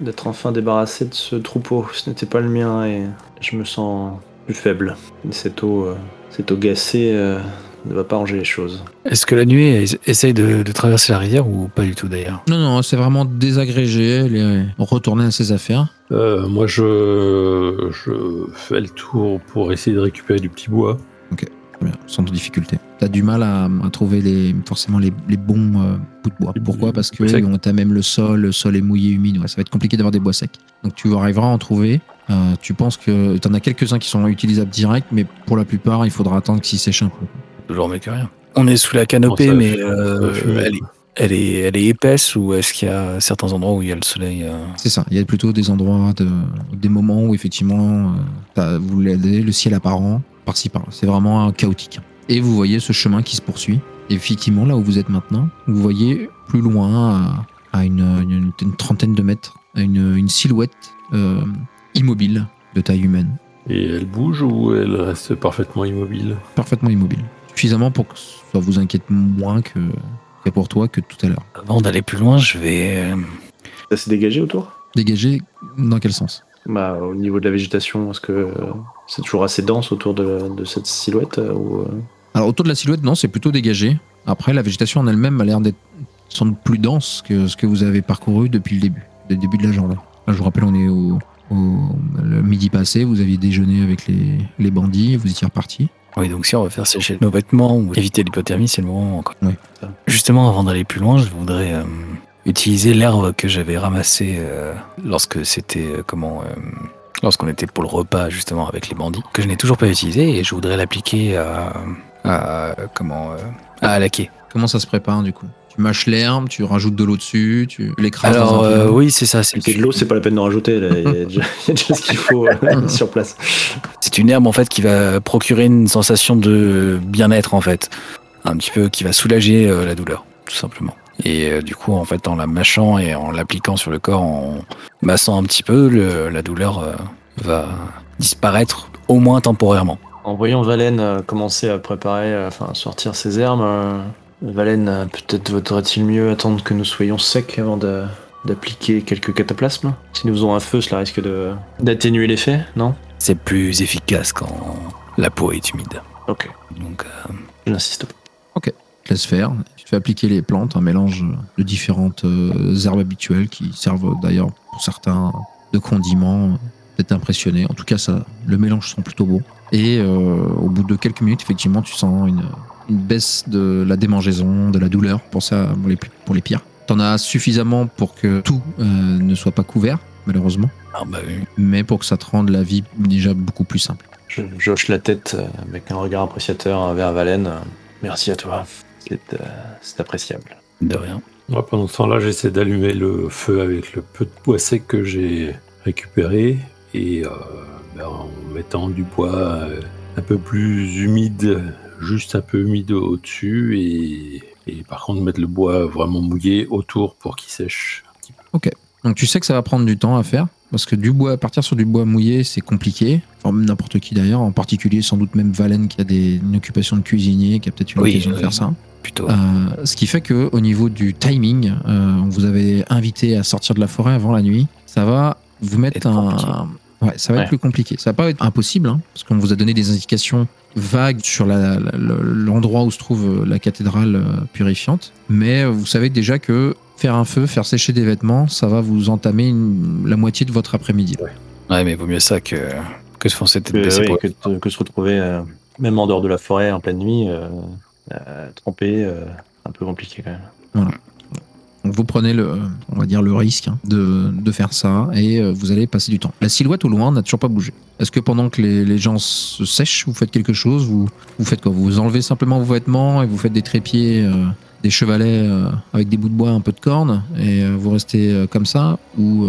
d'être enfin débarrassé de ce troupeau. Ce n'était pas le mien et je me sens plus faible. Et Cette eau, cette eau gacée euh, ne va pas ranger les choses. Est-ce que la nuée es- essaye de, de traverser la rivière ou pas du tout d'ailleurs? Non, non, c'est vraiment désagrégé. Elle est retournée à ses affaires. Euh, moi, je, je fais le tour pour essayer de récupérer du petit bois. Très bien, sans difficulté. T'as du mal à, à trouver les, forcément les, les bons euh, bouts de bois. Pourquoi? Parce que secs. on t'a même le sol, le sol est mouillé, humide. Ouais, ça va être compliqué d'avoir des bois secs. Donc tu arriveras à en trouver. Euh, tu penses que t'en as quelques-uns qui sont utilisables direct, mais pour la plupart, il faudra attendre qu'ils sèchent un peu. Toujours mieux que rien. On est sous la canopée, Bon, mais euh, elle, est, elle, est, elle est épaisse ou est-ce qu'il y a certains endroits où il y a le soleil euh, C'est ça. Il y a plutôt des endroits, de, des moments où effectivement, euh, vous l'avez, le ciel apparent, par-ci par-là. C'est vraiment euh, chaotique. Et vous voyez ce chemin qui se poursuit. Et effectivement, là où vous êtes maintenant, vous voyez plus loin, à, à une, une- une trentaine de mètres, une, une silhouette euh, immobile de taille humaine, Et elle bouge ou elle reste parfaitement immobile parfaitement immobile. Suffisamment pour que ça vous inquiète moins que, que pour toi que tout à l'heure. Avant d'aller plus loin, je vais. euh, Ça s'est dégagé autour? Dégagé dans quel sens? Bah, Au niveau de la végétation, est-ce que euh, c'est toujours assez dense autour de, de cette silhouette euh, ou, euh, Alors autour de la silhouette, non, c'est plutôt dégagé. Après, la végétation en elle-même a l'air d'être sans doute plus dense que ce que vous avez parcouru depuis le début, le début de la journée. Là, je vous rappelle, on est au, le midi passé, vous aviez déjeuné avec les, les bandits, vous étiez reparti. Oui, donc si on veut faire sécher nos vêtements ou éviter l'hypothermie, c'est le moment. quoi. Oui. Justement, avant d'aller plus loin, je voudrais euh, utiliser l'herbe que j'avais ramassée euh, lorsque c'était euh, comment lorsqu'on était pour le repas justement avec les bandits, que je n'ai toujours pas utilisé et je voudrais l'appliquer à, à comment à laquer. Comment ça se prépare du coup? Tu mâches l'herbe, tu rajoutes de l'eau dessus, tu l'écrases dans Alors un euh, oui, c'est ça. C'est C'est de l'eau, c'est pas la peine d'en rajouter. là. Il y a déjà, il y a déjà ce qu'il faut euh, sur place. C'est une herbe en fait qui va procurer une sensation de bien-être en fait, un petit peu qui va soulager euh, la douleur, tout simplement. Et euh, du coup, en fait, en la mâchant et en l'appliquant sur le corps, en massant un petit peu, le- la douleur euh, va disparaître au moins temporairement. En voyant Valen euh, commencer à préparer, enfin sortir ses herbes, euh, Valen, peut-être vaudrait-il mieux attendre que nous soyons secs avant de- d'appliquer quelques cataplasmes? Si nous faisons un feu, cela risque de d'atténuer l'effet, non? C'est plus efficace quand la peau est humide. Ok, Donc, euh, je n'insiste pas. te laisse faire. Tu fais appliquer les plantes, un mélange de différentes euh, herbes habituelles qui servent d'ailleurs pour certains de condiments. Peut-être impressionné. En tout cas, ça, le mélange sent plutôt bon. Et euh, au bout de quelques minutes, effectivement, tu sens une, une baisse de la démangeaison, de la douleur pour ça, pour les, plus- pour les pires. T'en as suffisamment pour que tout euh, ne soit pas couvert, malheureusement, ah bah oui. mais pour que ça te rende la vie déjà beaucoup plus simple. Je, je hoche la tête euh, avec un regard appréciateur vers Valen. Merci à toi. C'est euh, c'est appréciable. de rien. Moi, pendant ce temps-là, j'essaie d'allumer le feu avec le peu de bois sec que j'ai récupéré et euh, ben, en mettant du bois un peu plus humide, juste un peu humide au-dessus et, et par contre mettre le bois vraiment mouillé autour pour qu'il sèche un petit peu. Donc tu sais que ça va prendre du temps à faire, parce que du bois, partir sur du bois mouillé, c'est compliqué. Enfin, même n'importe qui d'ailleurs, en particulier sans doute même Valen qui a des, une occupation de cuisinier, qui a peut-être une Oui, occasion de oui. faire ça. Plutôt. Euh, ce qui fait que au niveau du timing, euh, on vous avait invité à sortir de la forêt avant la nuit. Ça va vous mettre un. Ouais, ça va Ouais. être plus compliqué. Ça va pas être impossible, hein, parce qu'on vous a donné des indications vagues sur la- la- le- l'endroit où se trouve euh, la cathédrale euh, purifiante. Mais euh, vous savez déjà que faire un feu, faire sécher des vêtements, ça va vous entamer une- la moitié de votre après-midi. Ouais, mais vaut mieux ça que, que se foncer tête baissée que, que se retrouver, euh, même en dehors de la forêt, en pleine nuit, euh, euh, trempé, euh, un peu compliqué quand même. Donc vous prenez le, on va dire le risque hein, de, de faire ça et euh, vous allez passer du temps. La silhouette au loin n'a toujours pas bougé. Est-ce que pendant que les, les gens se sèchent, vous faites quelque chose? Vous, vous faites quoi? Vous enlevez simplement vos vêtements et vous faites des trépieds, euh, des chevalets euh, avec des bouts de bois, un peu de corne et vous restez comme ça ou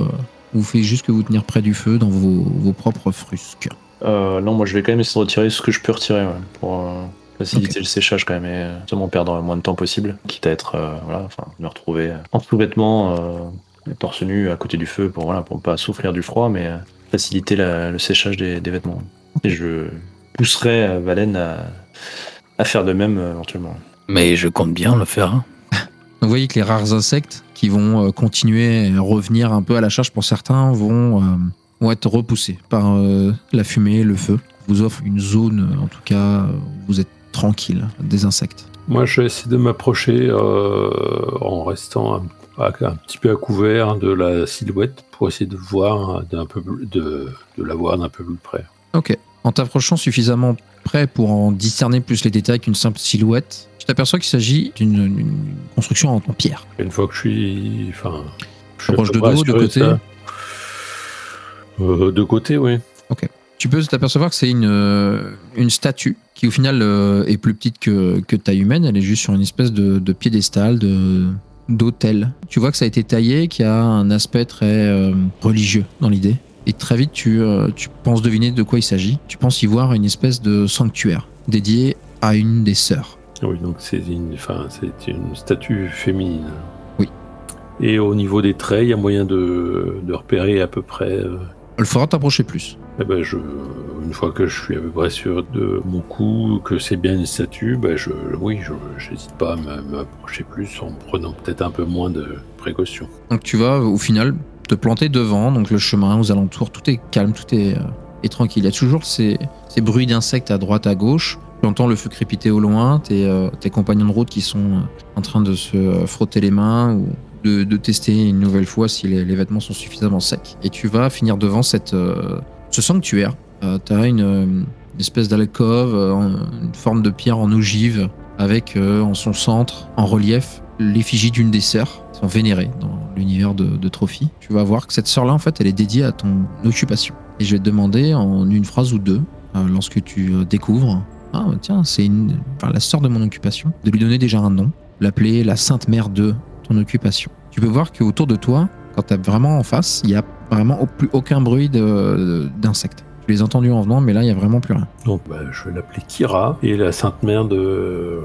Ou vous faites juste que vous tenir près du feu dans vos, vos propres frusques? Non, moi je vais quand même essayer de retirer ce que je peux retirer pour faciliter le séchage quand même et euh, justement perdre le moins de temps possible, quitte à être euh, voilà, enfin me retrouver en sous-vêtements, euh, torse nu à côté du feu pour voilà pour pas souffrir du froid, mais euh, faciliter la- le séchage des, des vêtements. Et je pousserai euh, Valen à, à faire de même euh, éventuellement. Mais je compte bien le faire. hein. Vous voyez que les rares insectes qui vont euh, continuer à revenir un peu à la charge pour certains vont, euh, vont être repoussés par euh, la fumée, le feu. Vous offre une zone, euh, en tout cas, où vous êtes tranquille des insectes. Moi, je vais essayer de m'approcher euh, en restant un, un petit peu à couvert de la silhouette pour essayer de voir d'un peu plus- de, de la voir d'un peu plus près. Ok. En t'approchant suffisamment près pour en discerner plus les détails qu'une simple silhouette, tu t'aperçois qu'il s'agit d'une une construction en, en pierre. Une fois que je suis, enfin, je suis Proche de dos, de côté. Euh, De côté, oui. Tu peux t'apercevoir que c'est une, euh, une statue qui au final euh, est plus petite que, que taille humaine. Elle est juste sur une espèce de, de piédestal, de d'autel. Tu vois que ça a été taillé, qui a un aspect très euh, religieux dans l'idée. Et très vite, tu, tu penses deviner de quoi il s'agit. Tu penses y voir une espèce de sanctuaire dédié à une des sœurs. Oui, donc c'est une, enfin, c'est une statue féminine. Oui. Et au niveau des traits, il y a moyen de, de repérer à peu près. Il faudra t'approcher plus. Eh ben, une fois que je suis à peu près sûr de mon coup, que c'est bien une statue, ben je, oui, je n'hésite pas à m'approcher plus en prenant peut-être un peu moins de précautions. Donc tu vas au final te planter devant, donc le chemin aux alentours, tout est calme, tout est, euh, tranquille. Il y a toujours ces, bruits d'insectes à droite, à gauche. Tu entends le feu crépiter au loin, tes, euh, compagnons de route qui sont euh, en train de se frotter les mains ou de, tester une nouvelle fois si les, vêtements sont suffisamment secs. Et tu vas finir devant cette, ce sanctuaire. tu as une, euh, une espèce d'alcôve, euh, une forme de pierre en ogive, avec euh, en son centre, en relief, l'effigie d'une des sœurs qui sont vénérées dans l'univers de, de Trophy. Tu vas voir que cette sœur-là, en fait, elle est dédiée à ton occupation. Et je vais te demander en une phrase ou deux, euh, lorsque tu euh, découvres, ah tiens, c'est une, la sœur de mon occupation, de lui donner déjà un nom, l'appeler la Sainte Mère de ton occupation. Tu peux voir qu'autour de toi, quand tu vraiment en face, il y a vraiment au- plus aucun bruit d'insectes. Tu les as entendus en venant, mais là, il y a vraiment plus rien. Donc, ben, je vais l'appeler Kira et la Sainte Mère de,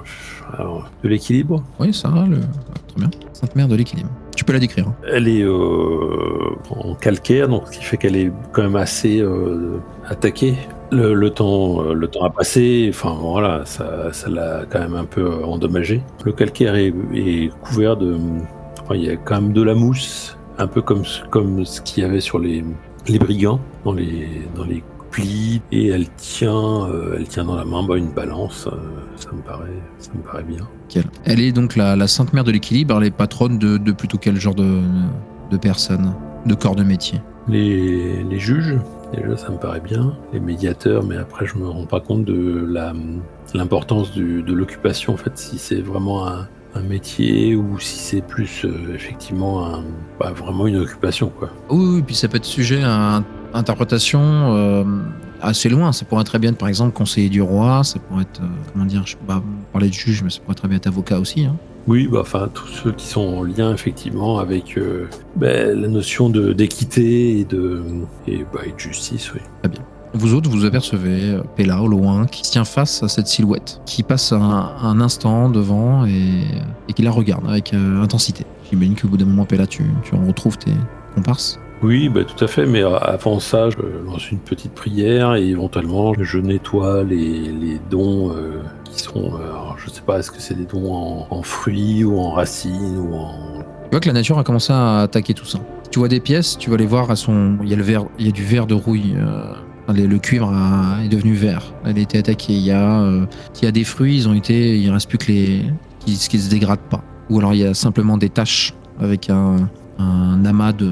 alors, de l'équilibre. Oui, ça le... très bien. Sainte Mère de l'équilibre. Tu peux la décrire. hein. Elle est euh, en calcaire, donc ce qui fait qu'elle est quand même assez euh, attaquée. Le, le temps, euh, le temps a passé, enfin voilà, ça, ça l'a quand même un peu euh, endommagé. Le calcaire est, est couvert de, enfin, il y a quand même de la mousse, un peu comme ce- comme ce qu'il y avait sur les, les brigands dans les dans les plis, et elle tient, euh, elle tient dans la main bah, une balance. euh, ça me paraît, ça me paraît bien. Nickel. Elle est donc la, la Sainte Mère de l'équilibre. Elle est patronne de, de plutôt quel genre de, de personnes De corps de métier? Les, les juges, déjà ça me paraît bien. Les médiateurs, mais après je me rends pas compte de la l'importance du- de l'occupation en fait, si c'est vraiment un, un métier ou si c'est plus euh, effectivement un, bah, vraiment une occupation quoi. Oui, oui, puis ça peut être sujet à interprétation euh, assez loin. Ça pourrait très bien être, par exemple, conseiller du roi. Ça pourrait être, euh, comment dire, je pas parler de juge, mais ça pourrait très bien être avocat aussi. hein. Oui, bah enfin tous ceux qui sont en lien effectivement avec ben, la notion d'équité et de et, bah, et de justice, oui. Vous autres, vous apercevez euh, Pella au loin qui se tient face à cette silhouette, qui passe un, un instant devant et, et qui la regarde avec euh, intensité. J'imagine qu'au bout d'un moment, Pella, tu, tu en retrouves tes comparses. Oui, bah, tout à fait, mais euh, avant ça, je lance une petite prière et éventuellement je nettoie les, les dons euh, qui sont, euh, je sais pas, est-ce que c'est des dons en, en fruits ou en racines ou en... Tu vois que la nature a commencé à attaquer tout ça. Tu vois des pièces, tu vas les voir, elles sont... il y a le verre, il y a du verre de rouille. euh, le cuivre est devenu vert. Elle a été attaquée. Il y a, euh, il y a des fruits, ils ont été, il reste plus que les qui, qui se dégradent pas. Ou alors il y a simplement des taches avec un, un amas de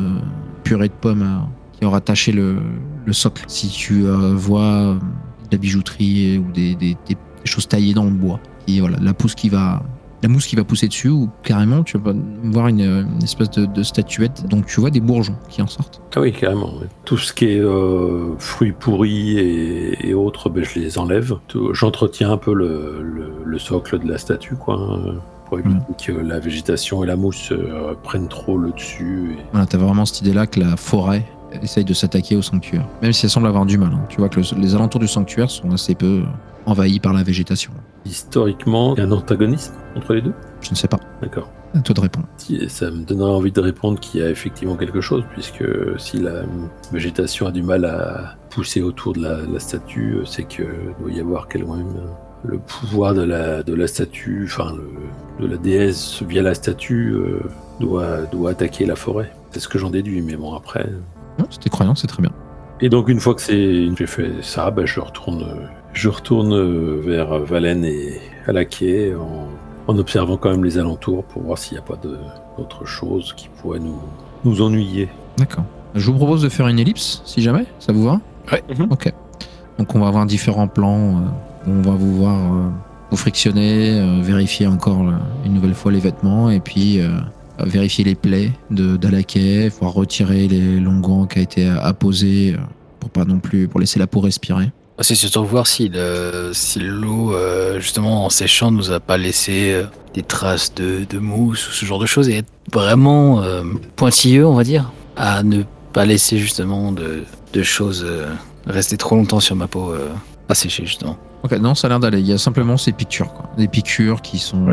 purée de pommes euh, qui aura taché le, le socle. Si tu euh, vois de la bijouterie ou des, des- des choses taillées dans le bois, et voilà, la pousse qui va la mousse qui va pousser dessus ou carrément tu vas voir une, une espèce de, de statuette donc tu vois des bourgeons qui en sortent Ah oui, carrément. oui. Tout ce qui est euh, fruits pourris et, et autres, ben, je les enlève. J'entretiens un peu le, le- le socle de la statue, quoi. hein. pour éviter que la végétation et la mousse euh, prennent trop le dessus. et- Voilà, t'as vraiment cette idée-là que la forêt essaye de s'attaquer au sanctuaire. Même si elle semble avoir du mal. hein. Tu vois que le- les alentours du sanctuaire sont assez peu envahis par la végétation. Historiquement, un antagonisme entre les deux? Je ne sais pas. D'accord. À toi de répondre. Ça me donnerait envie de répondre qu'il y a effectivement quelque chose, puisque si la végétation a du mal à pousser autour de la, la statue, c'est que doit y avoir quand même le pouvoir de la, de la statue, enfin le- de la déesse via la statue euh, doit, doit attaquer la forêt. C'est ce que j'en déduis, mais bon après. Non, C'était croyant, c'est très bien. Et donc une fois que j'ai fait ça, bah, je retourne, euh, je retourne euh, vers Valène et Alaquet en, en observant quand même les alentours pour voir s'il n'y a pas de- d'autres choses qui pourraient nous, nous ennuyer. D'accord. Je vous propose de faire une ellipse, si jamais, ça vous va? Ouais. Mhm. Ok. Donc on va avoir différents plans. euh, on va vous voir euh, vous frictionner, euh, vérifier encore une nouvelle fois les vêtements et puis euh, vérifier les plaies de d'Alaquet, voir retirer les longs gants qui a été apposés pour pas non plus pour laisser la peau respirer. C'est surtout voir si, le- si l'eau, euh, justement, en séchant, nous a pas laissé euh, des traces de, de mousse ou ce genre de choses et être vraiment euh, pointilleux, on va dire, à ne pas laisser justement de, de choses euh, rester trop longtemps sur ma peau euh, à sécher, justement. Ok, non, ça a l'air d'aller. Il y a simplement ces piqûres, quoi. Des piqûres qui sont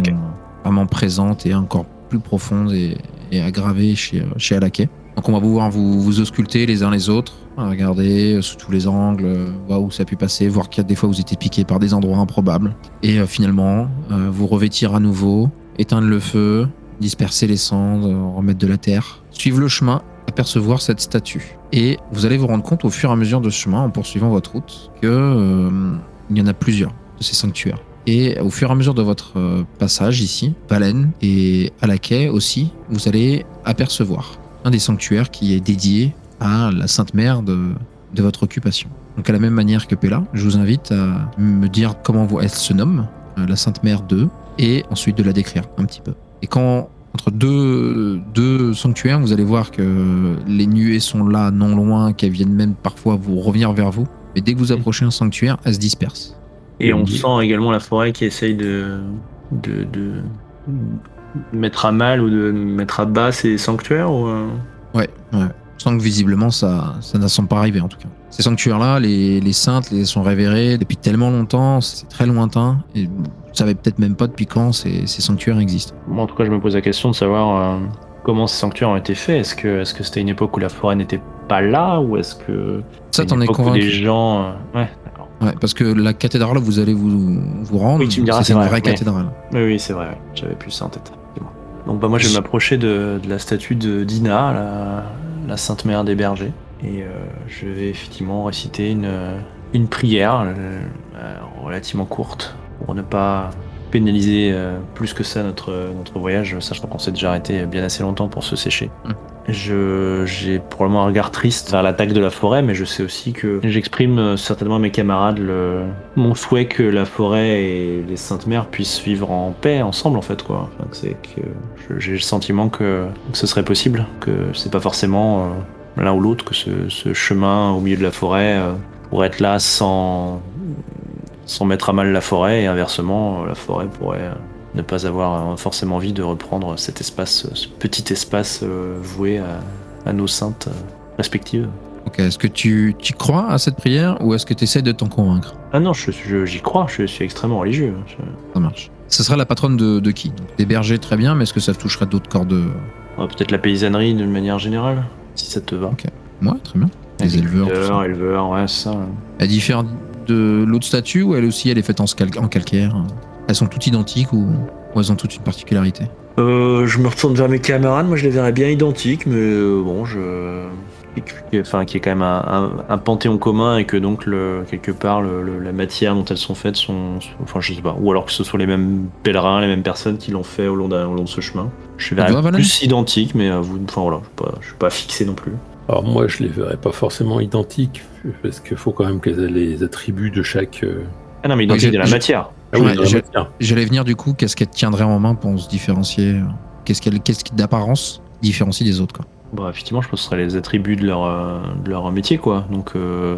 vraiment présentes et encore plus profondes et, et aggravées chez, chez Alaquet. Donc on va pouvoir vous, vous ausculter les uns les autres, regarder euh, sous tous les angles, euh, voir où ça a pu passer, voir qu'il y a des fois vous étiez piqué par des endroits improbables. Et euh, finalement, vous revêtir à nouveau, éteindre le feu, disperser les cendres, remettre de la terre, suivre le chemin, apercevoir cette statue. Et vous allez vous rendre compte au fur et à mesure de ce chemin, en poursuivant votre route, que euh, il y en a plusieurs de ces sanctuaires. Et au fur et à mesure de votre passage ici, Valen et à la quai aussi, vous allez apercevoir un des sanctuaires qui est dédié à la Sainte Mère de, de votre occupation. Donc à la même manière que Pella, je vous invite à me dire comment vous- elle se nomme, euh, la Sainte Mère 2, et ensuite de la décrire un petit peu. Et quand entre deux, deux sanctuaires, vous allez voir que les nuées sont là, non loin, qu'elles viennent même parfois vous revenir vers vous. Mais dès que vous approchez un sanctuaire, elles se dispersent. Et on sent également la forêt qui essaye de, de, de mettre à mal ou de mettre à bas ces sanctuaires ou, euh, Ouais, ouais. Sans que visiblement ça, ça ne semble pas arriver en tout cas. Ces sanctuaires-là, les, les saintes les sont révérés depuis tellement longtemps, c'est très lointain, et vous savez peut-être même pas depuis quand ces, ces sanctuaires existent. Moi, en tout cas, je me pose la question de savoir euh, comment ces sanctuaires ont été faits. Est-ce que est-ce que c'était une époque où la forêt n'était pas là ou est-ce que Ça, t'en es convaincu Les gens, euh, ouais, d'accord. Ouais, parce que la cathédrale, vous allez vous, vous rendre, Oui, tu me diras, c'est une vrai, vraie cathédrale. Oui, oui, c'est vrai. J'avais plus ça en tête. Donc, bah, moi, je vais m'approcher de, de la statue de Dina, la, la Sainte Mère des Bergers, et euh, je vais effectivement réciter une, une prière euh, euh, relativement courte pour ne pas pénaliser euh, plus que ça notre, notre voyage, sachant qu'on s'est déjà arrêté bien assez longtemps pour se sécher. Mm. Je, j'ai probablement un regard triste vers l'attaque de la forêt, mais je sais aussi que j'exprime euh, certainement à mes camarades le, mon souhait que la forêt et les Saintes Mères puissent vivre en paix ensemble, en fait, quoi. Enfin, que c'est que je- j'ai le sentiment que, que ce serait possible, que c'est pas forcément euh, l'un ou l'autre, que ce, ce chemin au milieu de la forêt euh, pourrait être là sans, sans mettre à mal la forêt, et inversement, euh, la forêt pourrait euh, ne pas avoir euh, forcément envie de reprendre cet espace, ce petit espace voué à, à nos saintes respectives. Ok, est-ce que tu, tu crois à cette prière ou est-ce que tu essaies de t'en convaincre? Ah non, je- je- j'y crois, je suis extrêmement religieux. Je- Ça marche. Ce sera la patronne de, de qui? Donc, Des bergers, très bien, mais est-ce que ça toucherait d'autres corps de. Ah, Peut-être la paysannerie d'une manière générale, si ça te va. Ouais, très bien. Les éleveurs. Éleveurs, éleveurs, ouais, ça. Elle diffère de l'autre statue ou elle aussi elle est faite en, scal- en calcaire Elles sont toutes identiques ou, ou elles ont toutes une particularité? Euh, je me retourne vers mes camarades, moi je les verrais bien identiques, mais euh, bon, je. qui- Enfin, qui est quand même un, un- un panthéon commun et que donc, le, quelque part, le- le- la matière dont elles sont faites sont, sont- Enfin, je sais pas. Ou alors que ce sont les mêmes pèlerins, les mêmes personnes qui l'ont fait au long, d'un- au long de ce chemin. Je verrais plus identiques, mais vous. Enfin voilà, je suis pas, je suis pas fixé non plus. Alors moi, je les verrais pas forcément identiques, parce qu'il faut quand même qu'elles aient les attributs de chaque... euh, Ah non, mais identiques de la matière. Ah oui, matière. J'allais venir du coup, qu'est-ce qu'elle tiendrait en main pour se différencier euh, Qu'est-ce qu'elle, qu'est-ce qui d'apparence différencie des autres quoi Bah, effectivement, je pense que ce serait les attributs de leur, euh, de leur métier, quoi. Donc, euh,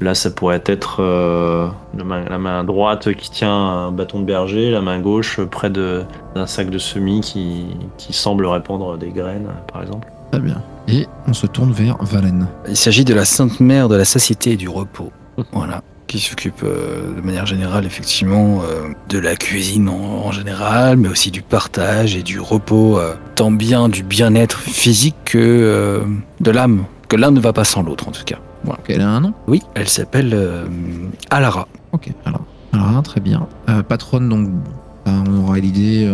Là, ça pourrait être euh, la, main, la main droite qui tient un bâton de berger, la main gauche près de- d'un sac de semis qui, qui semble répandre des graines, par exemple. Très bien. Et on se tourne vers Valen. Il s'agit de la Sainte Mère de la Satiété et du Repos. Voilà. Qui s'occupe euh, de manière générale, effectivement, euh, de la cuisine en, en général, mais aussi du partage et du repos, euh, tant bien du bien-être physique que de l'âme. Que l'un ne va pas sans l'autre, en tout cas. Voilà. Elle a un nom? Oui, elle s'appelle Alara. Ok, alors. Alors, très bien. Patronne, donc, bah, on aura l'idée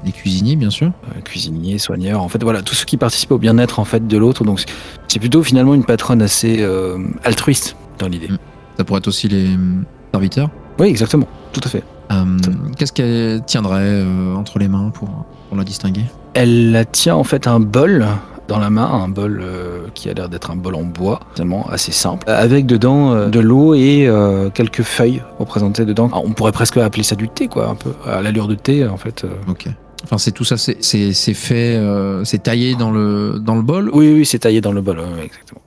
euh, des cuisiniers, bien sûr. euh, cuisinier, soigneur, en fait voilà, tous ceux qui participent au bien-être en fait de l'autre. Donc c'est plutôt finalement une patronne assez euh, altruiste dans l'idée. Mm. Ça pourrait être aussi les hum, serviteurs? Oui, exactement, tout à fait. Euh, Qu'est-ce qu'elle tiendrait euh, entre les mains pour, pour la distinguer? Elle la tient en fait un bol dans la main, un bol euh, qui a l'air d'être un bol en bois, finalement assez simple, avec dedans euh, de l'eau et euh, quelques feuilles représentées dedans. Alors, on pourrait presque appeler ça du thé, quoi, un peu à l'allure de thé en fait. euh. Ok. Enfin, c'est tout ça, c'est- c'est c'est fait, euh, c'est taillé dans le, dans le bol. Oui, oui, c'est taillé dans le bol, ouais, ouais, exactement.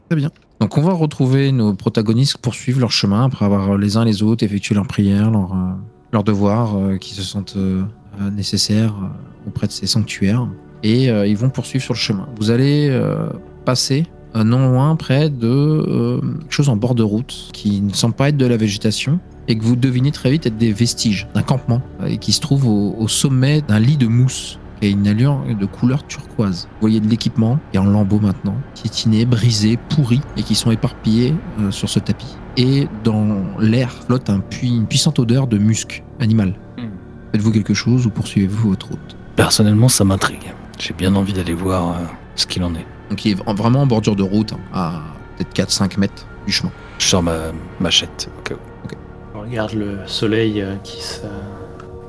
Donc, on va retrouver nos protagonistes poursuivre leur chemin après avoir les uns les autres effectué leurs prières, leurs euh, leurs devoirs euh, qui se sentent euh, euh, nécessaires euh, auprès de ces sanctuaires. Et euh, ils vont poursuivre sur le chemin. Vous allez euh, passer euh, non loin près de euh, quelque chose en bord de route qui ne semble pas être de la végétation et que vous devinez très vite être des vestiges d'un campement euh, et qui se trouve au, au sommet d'un lit de mousse qui a une allure de couleur turquoise. Vous voyez de l'équipement qui est en lambeaux maintenant, piétiné, brisé, pourri et qui sont éparpillés euh, sur ce tapis. Et dans l'air flotte un une puissante odeur de musc animal. Hmm. Faites-vous quelque chose ou poursuivez-vous votre route? Personnellement, ça m'intrigue. J'ai bien envie d'aller voir euh, ce qu'il en est. Donc il est en- vraiment en bordure de route, hein, à peut-être 4-5 mètres du chemin. Je sors ma machette au cas où. On regarde le soleil euh, qui se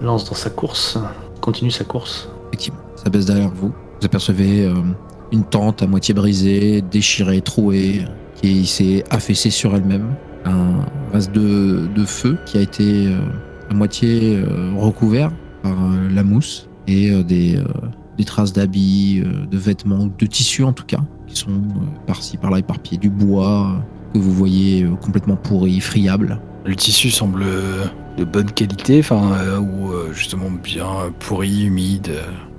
lance dans sa course, continue sa course. Effectivement, ça baisse derrière vous. Vous apercevez euh, une tente à moitié brisée, déchirée, trouée, qui s'est affaissée sur elle-même. Un vase de, de feu qui a été euh, à moitié euh, recouvert par euh, la mousse et euh, des, euh, des traces d'habits, euh, de vêtements, de tissus en tout cas, qui sont euh, par-ci par-là éparpillés. Du bois euh, que vous voyez complètement pourri, friable. Le tissu semble de bonne qualité, enfin, euh, ou justement bien pourri, humide.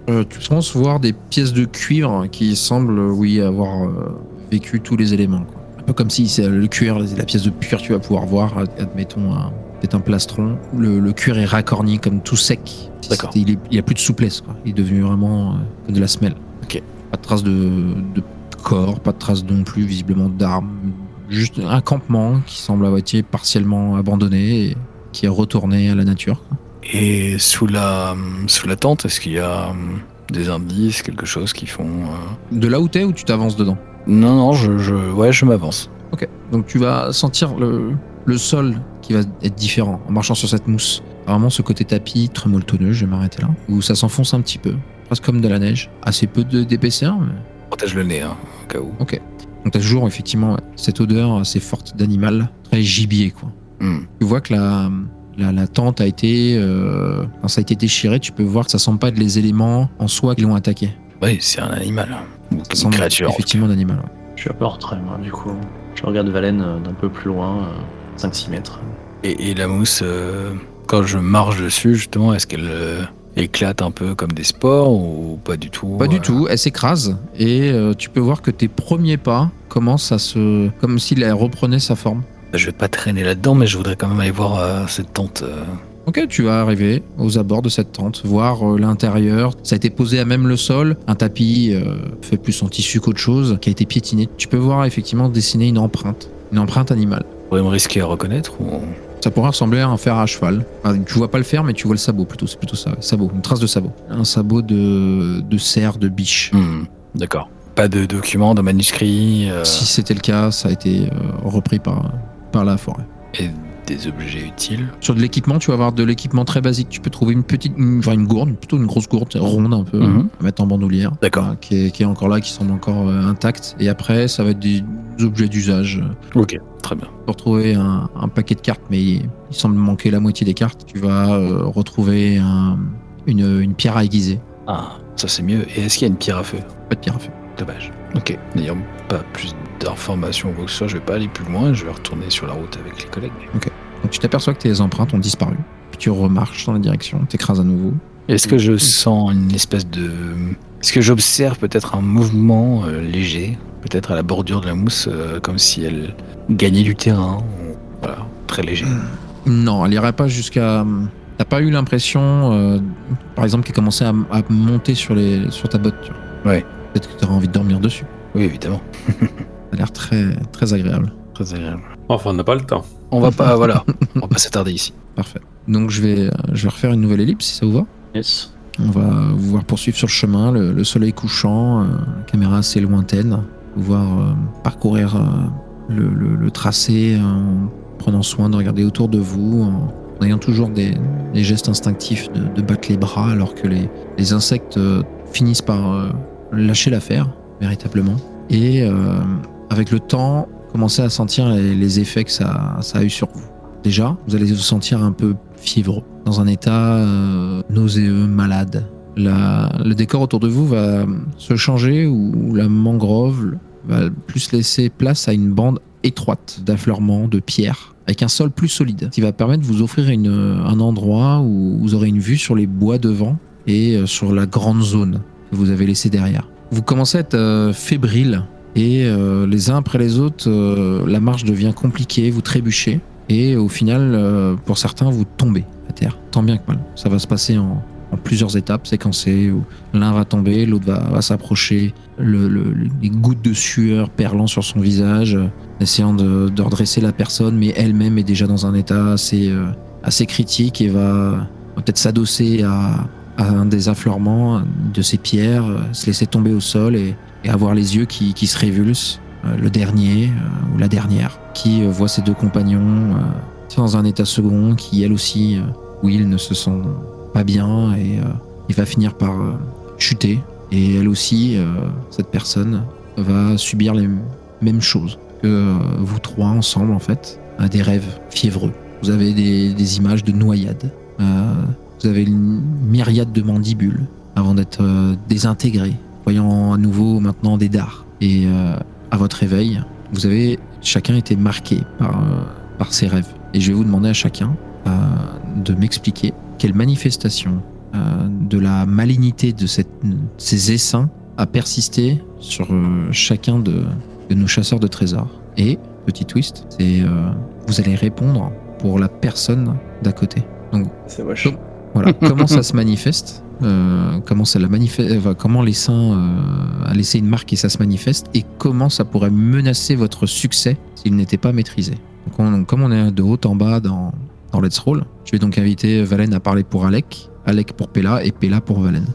euh. Tu penses voir des pièces de cuivre qui semblent, oui, avoir euh, vécu tous les éléments. quoi. Un peu comme si c'est le cuir, la pièce de cuir, tu vas pouvoir voir, ad- admettons, un- un plastron. Le, le cuir est racorni comme tout sec. D'accord. Il, est- il a plus de souplesse, quoi. Il est devenu vraiment euh, comme de la semelle. Ok. Pas de traces de, de corps, pas de traces non plus visiblement d'armes. Juste un campement qui semble avoir été partiellement abandonné et qui est retourné à la nature. quoi. Et sous la, hum, sous la tente, est-ce qu'il y a hum, des indices, quelque chose qui font. euh, De là où t'es ou tu t'avances dedans? Non, non, je, je, ouais, je m'avance. Ok. Donc tu vas sentir le, le sol qui va être différent en marchant sur cette mousse. Vraiment ce côté tapis très molletonneux, je vais m'arrêter là, où ça s'enfonce un petit peu, presque comme de la neige. Assez peu de- d'épaisseur, mais... Protège le nez, hein, au cas où. Donc t'as toujours effectivement cette odeur assez forte d'animal, très gibier quoi. Hum. Tu vois que la, la, la tente a été... euh, quand ça a été déchiré, tu peux voir que ça sent pas être les éléments en soi qui l'ont attaqué. Oui, c'est un animal. Ou Ça une créature. Effectivement d'animal. ouais. Je suis un peu en retrait, moi, du coup. Je regarde Valen euh, d'un peu plus loin, euh, 5-6 mètres. Et, et la mousse, euh, quand je marche dessus, justement, est-ce qu'elle euh, éclate un peu comme des sports ou pas du tout Pas du euh, tout, elle s'écrase et euh, tu peux voir que tes premiers pas commencent à se... comme s'il reprenait sa forme. Je vais pas traîner là-dedans, mais je voudrais quand même aller voir euh, cette tente. euh. Ok, tu vas arriver aux abords de cette tente, voir euh, l'intérieur. Ça a été posé à même le sol, un tapis euh, fait plus en tissu qu'autre chose, qui a été piétiné. Tu peux voir effectivement dessiner une empreinte, une empreinte animale. Vous pourriez me risquer à reconnaître ou... Ça pourrait ressembler à un fer à cheval. Enfin, tu vois pas le fer, mais tu vois le sabot plutôt. C'est plutôt ça. Sabot, une trace de sabot. Un sabot de, de cerf, de biche. Hmm, D'accord. Pas de documents, de manuscrits euh, Si c'était le cas, ça a été euh, repris par, par la forêt. et des objets utiles. Sur de l'équipement, tu vas avoir de l'équipement très basique. Tu peux trouver une petite, une, enfin une gourde, plutôt une grosse gourde ronde un peu, Mhm. à mettre en bandoulière. D'accord. Qui, est, qui est encore là, qui semble encore euh, intacte. Et après, ça va être des objets d'usage. Ok, très bien. Tu peux retrouver un, un paquet de cartes, mais il, il semble manquer la moitié des cartes. Tu vas euh, retrouver un- une, une pierre à aiguiser. Ah, ça c'est mieux. Et est-ce qu'il y a une pierre à feu? Pas de pierre à feu. Dommage. Ok. N'ayant pas plus d'informations ou quoi que ce soit, je vais pas aller plus loin. Je vais retourner sur la route avec les collègues. Donc tu t'aperçois que tes empreintes ont disparu. Puis tu remarches dans la direction, t'écrases à nouveau. Est-ce que je sens une espèce de. Est-ce que j'observe peut-être un mouvement euh, léger, peut-être à la bordure de la mousse, euh, comme si elle gagnait du terrain Voilà, très léger. Non, elle irait pas jusqu'à. T'as pas eu l'impression, euh, par exemple, qu'elle commençait à, à monter sur, les, sur ta botte. tu vois. Ouais. Peut-être que tu auras envie de dormir dessus. Oui, évidemment. Ça a l'air très, très agréable. Très agréable. Enfin, on n'a pas le temps. On va pas, voilà, on va pas s'attarder ici. Parfait. Donc je vais, euh, je vais refaire une nouvelle ellipse si ça vous va. Yes. On va vous voir poursuivre sur le chemin, le, le soleil couchant, euh, la caméra assez lointaine, vous voir euh, parcourir euh, le, le- le tracé en prenant soin de regarder autour de vous, en, en ayant toujours des, des gestes instinctifs de, de battre les bras alors que les, les insectes euh, finissent par euh, lâcher l'affaire, véritablement. Et euh, avec le temps, commencer à sentir les, effets que ça, a eu sur vous. Déjà, vous allez vous sentir un peu fiévreux, dans un état euh, nauséeux, malade. La- le décor autour de vous va se changer où la mangrove va plus laisser place à une bande étroite d'affleurements, de pierres, avec un sol plus solide, qui va permettre de vous offrir un endroit où vous aurez une vue sur les bois devant et euh, sur la grande zone vous avez laissée derrière. Vous commencez à être euh, fébrile et euh, les uns après les autres, euh, la marche devient compliquée, vous trébuchez et au final, euh, pour certains, vous tombez à terre. Tant bien que mal. Ça va se passer en, plusieurs étapes séquencées où l'un va tomber, l'autre va, s'approcher, le- le- le- les gouttes de sueur perlant sur son visage, essayant de, redresser la personne, mais elle-même est déjà dans un état assez, critique et va peut-être s'adosser à, à un des affleurements de ces pierres, se laisser tomber au sol et, avoir les yeux qui, se révulsent. Euh, le dernier euh, ou la dernière qui euh, voit ses deux compagnons dans un état second, qui elle aussi, euh, Will, ne se sent pas bien et il va finir par chuter. Et elle aussi, cette personne, va subir les mêmes choses que vous trois ensemble en fait, à des rêves fiévreux. Vous avez des, images de noyades. Vous avez une myriade de mandibules avant d'être euh, désintégrés, voyant à nouveau maintenant des dards. Et euh, à votre réveil, vous avez chacun été marqué par, euh, par ces rêves. Et je vais vous demander à chacun euh, de m'expliquer quelle manifestation de la malignité de cette, ces essaims a persisté sur chacun de, de nos chasseurs de trésors. Et, petit twist, c'est vous allez répondre pour la personne d'à côté. C'est moche. Donc, Voilà, comment ça se manifeste euh, comment, ça la manifeste, enfin, comment l'essaim euh, a laissé une marque et ça se manifeste et comment ça pourrait menacer votre succès s'il n'était pas maîtrisé. Donc, on- comme on est de haut en bas dans, dans Let's Roll, je vais donc inviter Valen à parler pour Alec, Alec pour Pella et Pella pour Valen.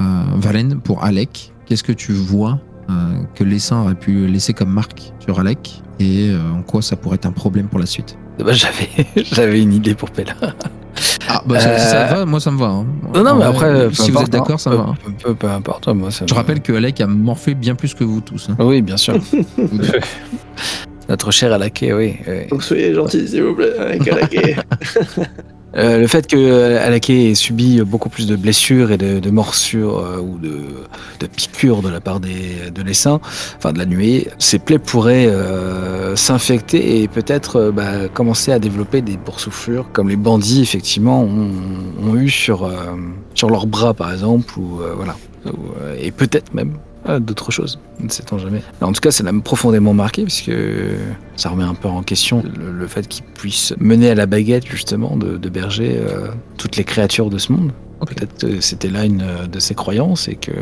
Euh, Valen pour Alec, qu'est-ce que tu vois euh, que l'essaim aurait pu laisser comme marque sur Alec et euh, en quoi ça pourrait être un problème pour la suite? Bah, j'avais une idée pour Pella. Ah, bah ça, Euh, ça va, moi ça me va. hein. Non, non, mais vrai, après, si vous êtes d'accord, ça hein. me va. Peu, peu, peu importe, moi. Ça Je me- rappelle que Alec a morflé bien plus que vous tous. hein. Oui, bien sûr. Notre cher Alaké, oui. oui. Donc soyez gentils, s'il vous plaît, avec Alaké. Euh, le fait que euh, Alaké ait subi beaucoup plus de blessures et de, morsures euh, ou de, piqûres de la part des, de l'essaim, enfin de la nuée, ses plaies pourraient s'infecter et peut-être bah, commencer à développer des boursouflures comme les bandits effectivement ont, eu sur, sur leurs bras par exemple, et peut-être même d'autres choses, ne sait-on jamais. En tout cas, ça l'a profondément marqué puisque ça remet un peu en question le, le fait qu'il puisse mener à la baguette justement de, de Berger euh, toutes les créatures de ce monde. Peut-être que c'était là une de ses croyances et que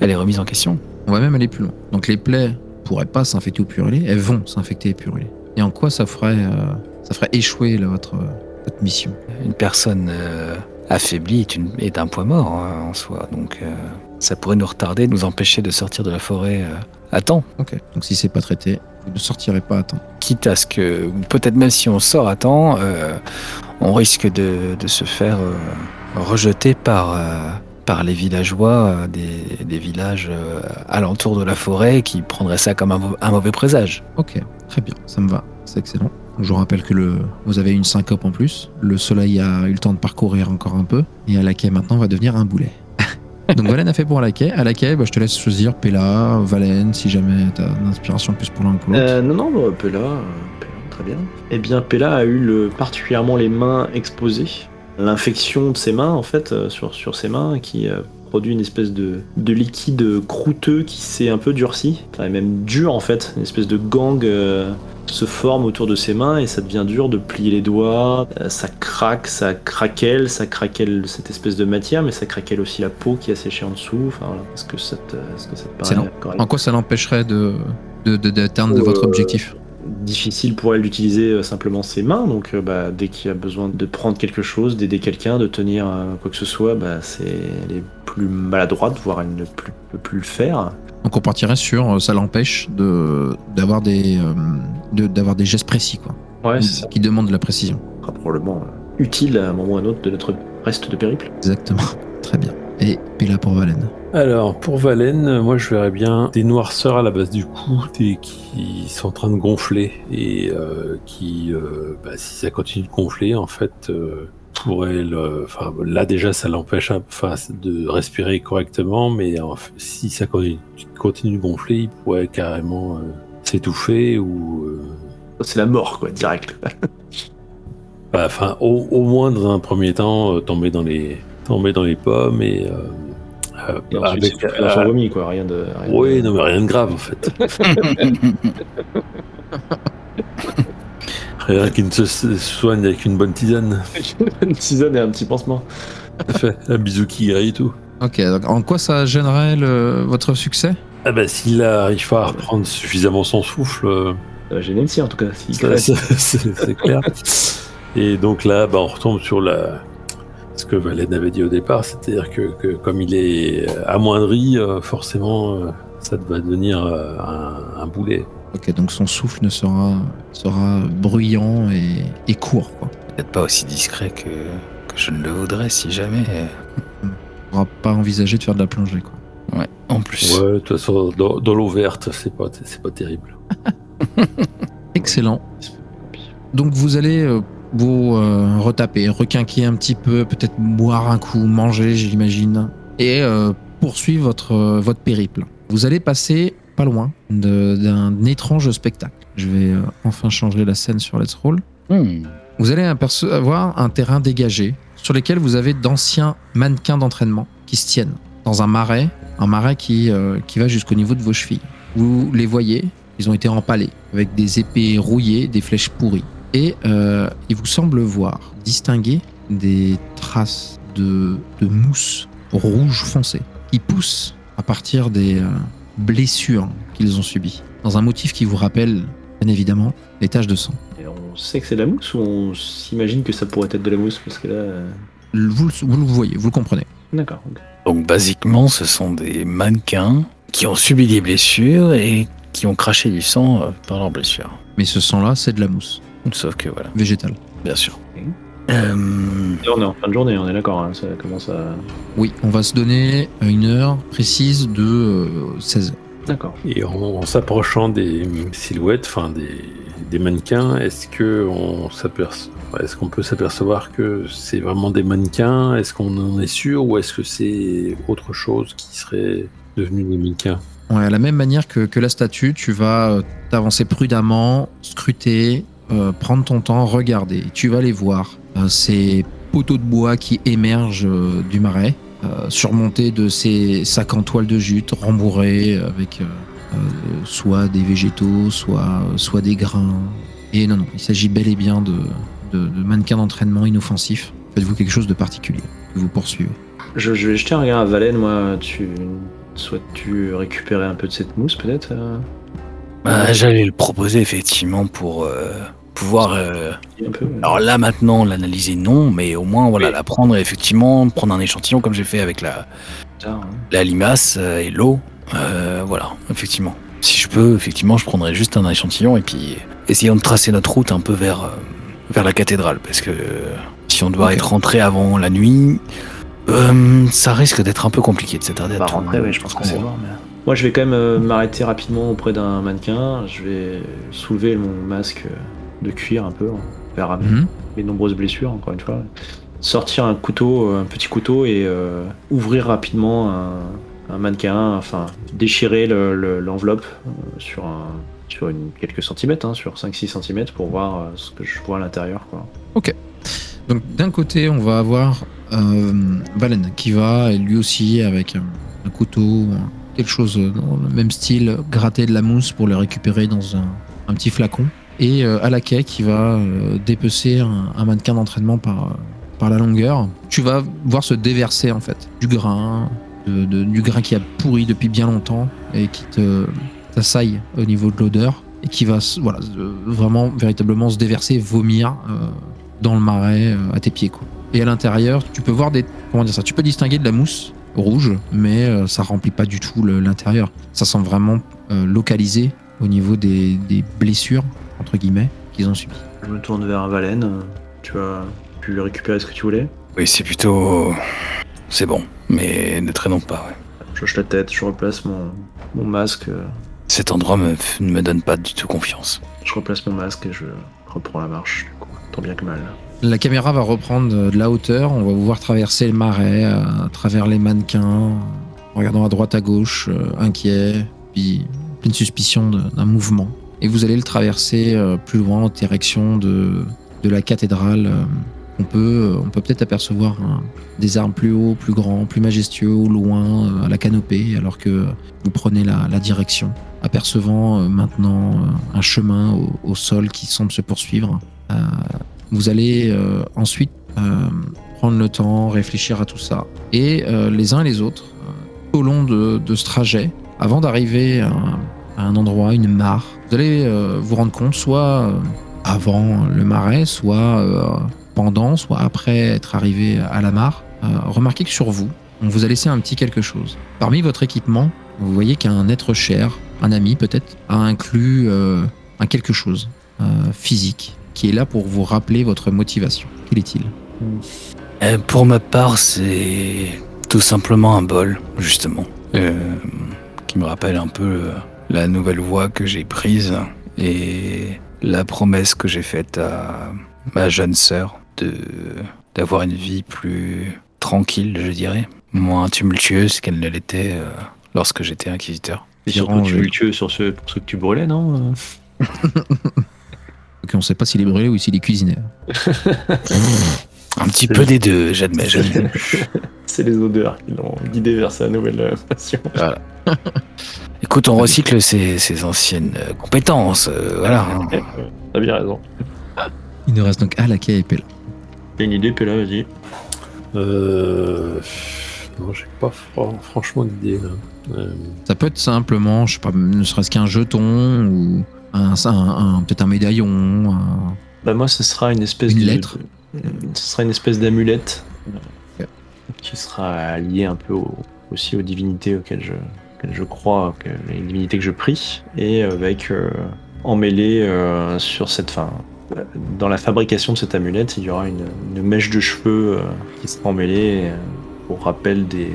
elle est remise en question. On va même aller plus loin. Donc les plaies pourraient pas s'infecter ou purulter, elles vont s'infecter et purulter. Et en quoi ça ferait, euh, ça ferait échouer là, votre, votre mission? Une personne euh, affaiblie est, une- est un point mort hein, en soi, donc euh, ça pourrait nous retarder, nous empêcher de sortir de la forêt euh, à temps. Ok. Donc si c'est pas traité, vous ne sortirez pas à temps. quitte à ce que, peut-être même si on sort à temps, euh, on risque de, de se faire euh, rejeter par, euh, par les villageois des, des villages alentours de la forêt qui prendraient ça comme un, mau- un mauvais présage. Ok, très bien, ça me va, c'est excellent. Je vous rappelle que le, vous avez une syncope en plus. Le soleil a eu le temps de parcourir encore un peu. Et à laquelle maintenant va devenir un boulet. Donc Valen a fait pour Alakai. Alakai, bah, je te laisse choisir Pella, Valen, si jamais t'as une inspiration plus pour l'un que l'autre. Euh, non, non, bah, Pella, Pella, très bien. Eh bien, Pella a eu le, particulièrement les mains exposées. L'infection de ses mains, en fait, euh, sur, sur ses mains, qui euh, produit une espèce de, de liquide croûteux qui s'est un peu durci, enfin, même dur en fait, une espèce de gang euh, se forme autour de ses mains et ça devient dur de plier les doigts, Euh, ça craque, ça craquelle, ça craquelle cette espèce de matière, mais ça craquelle aussi la peau qui a séché en dessous. Enfin, voilà. Est-ce que ça te, est-ce que ça te C'est paraît long. correct En quoi ça l'empêcherait de de- de- d'atteindre de, Euh, votre objectif? Difficile pour elle d'utiliser euh, simplement ses mains, donc euh, bah, dès qu'il y a besoin de prendre quelque chose, d'aider quelqu'un, de tenir euh, quoi que ce soit, bah, c'est, elle est plus maladroite, voire elle ne plus- peut plus le faire. Donc on partirait sur ça l'empêche de d'avoir des de- d'avoir des gestes précis quoi, Ouais, c'est ça qui demandent de la précision. probablement utile à un moment ou à un autre de notre reste de périple. Exactement. Très bien. Et Pella pour Valen. Alors, pour Valen, moi je verrais bien des noirceurs à la base du cou des- qui sont en train de gonfler et euh, qui, euh, bah, si ça continue de gonfler, en fait, euh, pourrait le- Enfin, là déjà ça l'empêche enfin, de respirer correctement, mais en fait, si ça continue, continue de gonfler, il pourrait carrément euh, s'étouffer ou. euh, C'est la mort, quoi, direct. bah, Enfin, au, au moins dans un premier temps, euh, tomber dans les tomber dans les pommes et. euh, euh, Et ensuite, avec- son vomi, quoi, rien de. rien Oui, de- non, mais rien de grave en fait. Rien qui ne se soigne avec une bonne tisane. Une tisane et un petit pansement. Fait. Un bisou qui guérit et tout. Ok. Donc en quoi ça gênerait le- votre succès? Ah bah, s'il arrive pas à reprendre suffisamment son souffle, euh, Ça va gêner le sien, en tout cas. c'est clair. Et donc là, bah, on retombe sur la... ce que Valène avait dit au départ, c'est-à-dire que, que comme il est amoindri, euh, forcément, euh, ça va devenir euh, un, un boulet. Ok. Donc son souffle ne sera sera bruyant et, et court quoi. Peut-être pas aussi discret que, que je ne le voudrais si jamais. On pourra pas envisager de faire de la plongée quoi. Ouais, en plus. Ouais, de toute façon, dans, dans l'eau verte, c'est pas, c'est pas terrible. Excellent. Donc vous allez euh, vous euh, retaper, requinquer un petit peu, peut-être boire un coup, manger, j'imagine, et euh, poursuivre votre, euh, votre périple. Vous allez passer pas loin d'un étrange spectacle. Je vais enfin changer la scène sur Let's Roll. Hmm. Vous allez apercevoir un terrain dégagé sur lequel vous avez d'anciens mannequins d'entraînement qui se tiennent dans un marais, un marais qui, qui va jusqu'au niveau de vos chevilles. Vous les voyez, ils ont été empalés avec des épées rouillées, des flèches pourries. Et euh, il vous semble voir, distinguer des traces de, de mousse rouge foncé qui poussent à partir des euh, blessures qu'ils ont subies. Dans un motif qui vous rappelle, bien évidemment, les taches de sang. Et on sait que c'est de la mousse ou on s'imagine que ça pourrait être de la mousse Parce que là. euh, Vous, le- vous le voyez, vous le comprenez. D'accord. Donc, basiquement, ce sont des mannequins qui ont subi des blessures et qui ont craché du sang par leurs blessures. Mais ce sang-là, c'est de la mousse Sauf que voilà, végétale. bien sûr. Ok. Euh, on est en fin de journée, on est d'accord. hein, ça commence à. Oui, on va se donner une heure précise de euh, 16 heures. D'accord. Et en, en s'approchant des silhouettes, enfin des, des mannequins, est-ce que on s'aperçoit, est-ce qu'on peut s'apercevoir que c'est vraiment des mannequins? Est-ce qu'on en est sûr ou est-ce que c'est autre chose qui serait devenu des mannequins? Ouais, à la même manière que, que la statue, tu vas euh, t'avancer prudemment, scruter, euh, prendre ton temps, regarder. Tu vas les voir. Euh, ces poteaux de bois qui émergent euh, du marais, euh, surmontés de ces sacs en toile de jute, rembourrés avec euh, euh, soit des végétaux, soit, soit des grains. Et non, non, il s'agit bel et bien de, de, de mannequins d'entraînement inoffensifs. Faites-vous quelque chose de particulier que vous poursuivez. Je, je vais jeter un regard à Valène, moi. Tu. Souhaites-tu récupérer un peu de cette mousse, peut-être euh, bah, J'allais le proposer effectivement pour euh, pouvoir. euh, peu. alors là maintenant l'analyser non, mais au moins voilà Oui. la prendre et effectivement prendre un échantillon comme j'ai fait avec la hein. la limace euh, et l'eau. Euh, voilà, effectivement. Si je peux, effectivement, je prendrais juste un échantillon et puis essayons de tracer notre route un peu vers, euh, vers la cathédrale. Parce que euh, si on doit Ok. être rentré avant la nuit, euh, ça risque d'être un peu compliqué de s'attarder On à va tout- rentrer, oui, je pense c'est. Mais... Moi, je vais quand même euh, m'arrêter rapidement auprès d'un mannequin. Je vais soulever mon masque euh, de cuir un peu, hein, vers Mhm. mes nombreuses blessures, encore une fois. sortir un couteau, un petit couteau et euh, ouvrir rapidement un, un mannequin, enfin déchirer le- le- l'enveloppe euh, sur un sur une, quelques centimètres, hein, sur 5-6 centimètres pour voir euh, ce que je vois à l'intérieur. quoi. Donc d'un côté, on va avoir euh, Valen qui va lui aussi avec un, un couteau, quelque chose dans le même style, gratter de la mousse pour le récupérer dans un, un petit flacon. Et euh, Alaké qui va euh, dépecer un, mannequin d'entraînement par, euh, par la longueur. Tu vas voir se déverser en fait du grain, du grain qui a pourri depuis bien longtemps et qui t'assaille au niveau de l'odeur et qui va voilà, vraiment véritablement se déverser, vomir. dans le marais à tes pieds quoi. Et à l'intérieur, tu peux voir des comment dire ça, tu peux distinguer de la mousse rouge, mais euh, ça remplit pas du tout l'intérieur. Ça semble vraiment localisé au niveau des blessures entre guillemets qu'ils ont subies. Je me tourne vers Valen. euh, Tu as pu récupérer ce que tu voulais? Oui, c'est plutôt. C'est bon, mais ne traînons pas. ouais. Je hoche la tête, je replace mon, mon masque. euh, Cet endroit me, ne me donne pas du tout confiance. Je replace mon masque et je reprends la marche. Du coup, tant bien que mal. La caméra va reprendre de la hauteur, on va vous voir traverser le marais euh, à travers les mannequins, en regardant à droite à gauche, euh, inquiet, puis pleine suspicion d'un mouvement. Et vous allez le traverser euh, plus loin en direction de, de la cathédrale. euh, On peut euh, on peut peut-être apercevoir des arbres plus hauts, plus grands, plus majestueux au loin à la canopée, alors que vous prenez la, la direction, apercevant maintenant un chemin au, sol qui semble se poursuivre. Vous allez ensuite prendre le temps, réfléchir à tout ça. Et les uns et les autres, au long de, de ce trajet, avant d'arriver à, à un endroit, une mare, vous allez euh, vous rendre compte, soit euh, avant le marais, soit euh, pendant, soit après être arrivé à la mare, remarquez que sur vous, on vous a laissé un petit quelque chose. Parmi votre équipement, vous voyez qu'un être cher, un ami peut-être, a inclus un quelque chose physique qui est là pour vous rappeler votre motivation. Quel est-il? Pour ma part, c'est tout simplement un bol, justement, qui me rappelle un peu la nouvelle voie que j'ai prise et la promesse que j'ai faite à ma jeune sœur de d'avoir une vie plus tranquille, je dirais, moins tumultueuse qu'elle ne l'était euh, lorsque j'étais inquisiteur. Et surtout tumultueux sur ceux, pour ceux que tu brûlais, non Ok, on ne sait pas s'il est brûlé ou s'il est cuisiné. Un petit peu des deux, j'admets. C'est les odeurs qui l'ont guidé vers sa nouvelle euh, passion. Écoute, on recycle ses, ses anciennes euh, compétences, euh, voilà. hein. T'as bien raison. Il nous reste donc Alaka et Pella. T'as une idée, Pella, vas-y. Euh... Non, j'ai pas fran- franchement d'idée là. Euh, Ça peut être simplement, je sais pas, ne serait-ce qu'un jeton ou un, un- un- peut-être un médaillon. un- Bah moi, ce sera une espèce Une de... lettre. De- Ce sera une espèce d'amulette euh, qui sera liée un peu au- aussi aux divinités auxquelles je, auxquelles je crois, les divinités que je prie, et avec euh, emmêlé euh, sur cette fin. Dans la fabrication de cette amulette, il y aura une, une mèche de cheveux euh, qui sera emmêlée euh, pour rappel des,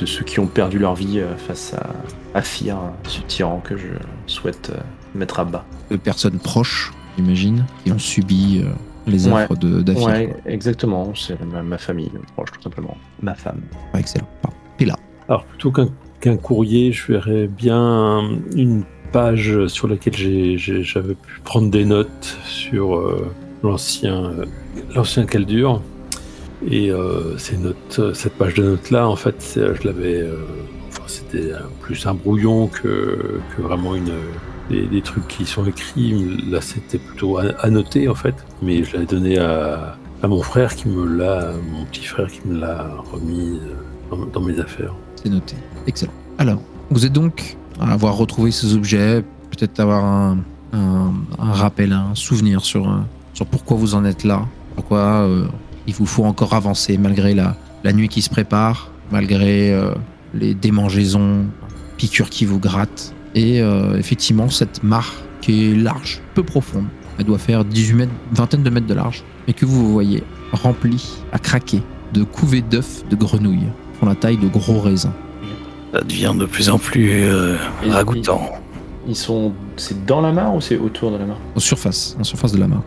de ceux qui ont perdu leur vie euh, face à, à ce tyran que je souhaite euh, mettre à bas. de personnes proches, j'imagine, qui ont subi les Ouais. d'Afir. Ouais, exactement, c'est ma, ma famille proche, tout simplement. Ma femme. Ouais, excellent. Pardon. Pella. Alors plutôt qu'un courrier, je verrais bien une page sur laquelle j'avais pu prendre des notes sur euh, l'ancien euh, l'ancien Caldur. Et euh, ces notes, cette page de notes là, en fait, je l'avais, euh, enfin, c'était plus un brouillon que, que vraiment une des, trucs qui sont écrits. Là, c'était plutôt noter en fait, mais je l'avais donné à, mon frère qui me l'a, mon petit frère qui me l'a remis euh, dans- mes affaires. C'est noté. Excellent. Alors, vous êtes donc à avoir retrouvé ces objets, peut-être avoir un, rappel, un souvenir sur, euh, sur pourquoi vous en êtes là, pourquoi euh, il vous faut encore avancer malgré la, la nuit qui se prépare, malgré les démangeaisons, piqûres qui vous grattent. Et euh, effectivement, cette mare qui est large, peu profonde, elle doit faire 18 mètres, vingtaine de mètres de large, mais que vous voyez remplie à craquer de couvées d'œufs de grenouilles, font la taille de gros raisins. Ça devient de plus en plus euh, ragoûtant. Ils sont. C'est dans la mare ou c'est autour de la mare? En surface, en surface de la mare.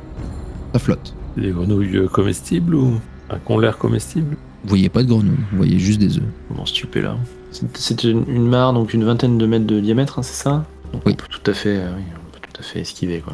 Ça flotte. Des grenouilles comestibles ou Un con l'air comestible Vous voyez pas de grenouilles, vous voyez juste des œufs. Comment stupé là? C'est- une, une mare, donc une vingtaine de mètres de diamètre, hein, c'est ça? Donc Oui. On peut tout à fait, euh, oui, on peut tout à fait esquiver quoi.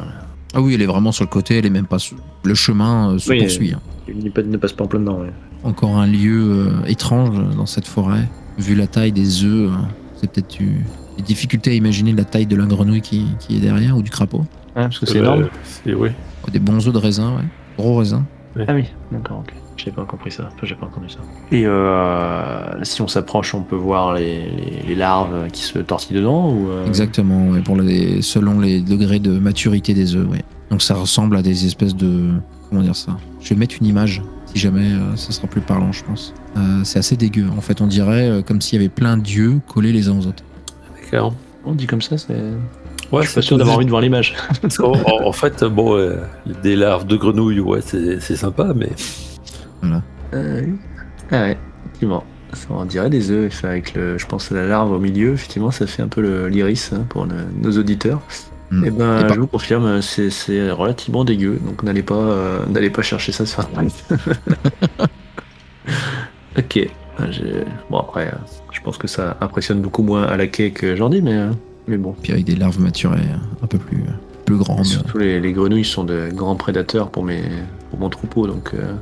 Ah oui, elle est vraiment sur le côté, elle est même pas sur... Le chemin euh, se Oui, poursuit. hein. Il ne pas- ne passe pas en plein dedans. ouais. Encore un lieu euh, étrange dans cette forêt. Vu la taille des œufs, euh, c'est peut-être eu- des difficultés à imaginer la taille de la grenouille qui, qui est derrière ou du crapaud. Ah, parce que c'est Euh, énorme. c'est- oui. Oh, Des bons œufs de raisin, ouais. Gros raisin. Ah oui, d'accord, ok. J'ai pas compris ça. Enfin, j'ai pas entendu ça. Et euh, si on s'approche, on peut voir les, les- les larves qui se tortillent dedans ou euh, Exactement, ouais, pour les, selon les degrés de maturité des œufs, ouais. Donc ça ressemble à des espèces de... Comment dire ça? Je vais mettre une image, si jamais euh, ça sera plus parlant, je pense. Euh, c'est assez dégueu. En fait, on dirait euh, comme s'il y avait plein d'yeux collés les uns aux autres. D'accord. On dit comme ça, c'est. Ouais, je suis pas sûr d'avoir envie de voir l'image. en, en- fait, bon, euh, des larves de grenouilles, ouais, c'est sympa, mais Voilà. Euh, oui. Ah ouais, effectivement. Ça, on dirait des œufs, avec le, je pense la larve au milieu, effectivement, ça fait un peu l'iris hein, pour le- nos auditeurs. Mm. Et ben, Et par- je vous confirme, c'est c'est relativement dégueu, donc n'allez pas, euh, n'allez pas chercher ça sur Internet. ok. Ah, Bon après, euh, je pense que ça impressionne beaucoup moins à la quai que Jordi, mais, euh, mais bon. Puis avec des larves maturées un peu plus, plus grandes. Surtout les, les grenouilles sont de grands prédateurs pour, mes, pour mon troupeau, donc, euh,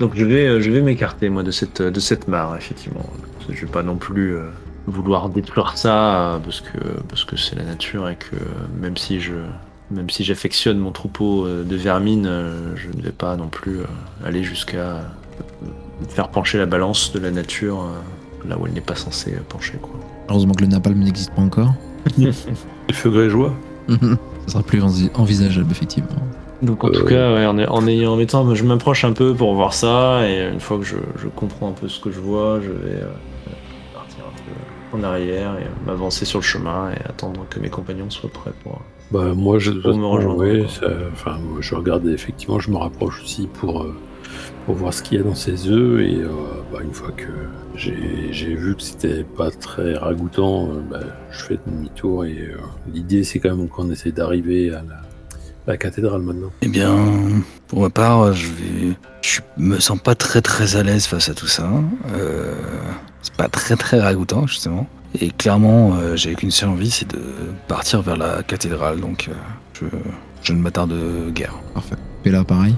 donc je vais, euh, je vais m'écarter moi de cette, de cette mare, effectivement. Je vais pas non plus euh, vouloir détruire ça euh, parce que parce que c'est la nature et que euh, même si je même si j'affectionne mon troupeau euh, de vermine, euh, je ne vais pas non plus euh, aller jusqu'à euh, faire pencher la balance de la nature euh, là où elle n'est pas censée euh, pencher. Quoi. Heureusement que le napalm n'existe pas encore. les feux grégeois. ça sera plus envi- envisageable, effectivement. Donc en Euh, tout cas, ouais, en, en ayant en mettant, je m'approche un peu pour voir ça, et une fois que je, je comprends un peu ce que je vois, je vais euh, partir un peu en arrière et m'avancer sur le chemin et attendre que mes compagnons soient prêts pour. Bah, moi, je, Pour me rejoindre, ouais, quoi. ça- enfin, moi, je regarde effectivement, je me rapproche aussi pour, euh, pour voir ce qu'il y a dans ces œufs. Et euh, bah, une fois que j'ai vu que c'était pas très ragoûtant, euh, bah, je fais demi-tour. Et euh, l'idée, c'est quand même qu'on essaie d'arriver à la, la cathédrale maintenant. Eh bien, pour ma part, je vais, je me sens pas très très à l'aise face à tout ça. Euh, c'est pas très très ragoûtant justement. Et clairement, euh, j'ai qu'une seule envie, c'est de partir vers la cathédrale. Donc, euh, je, je ne m'attarde guère. Parfait. Et là, pareil.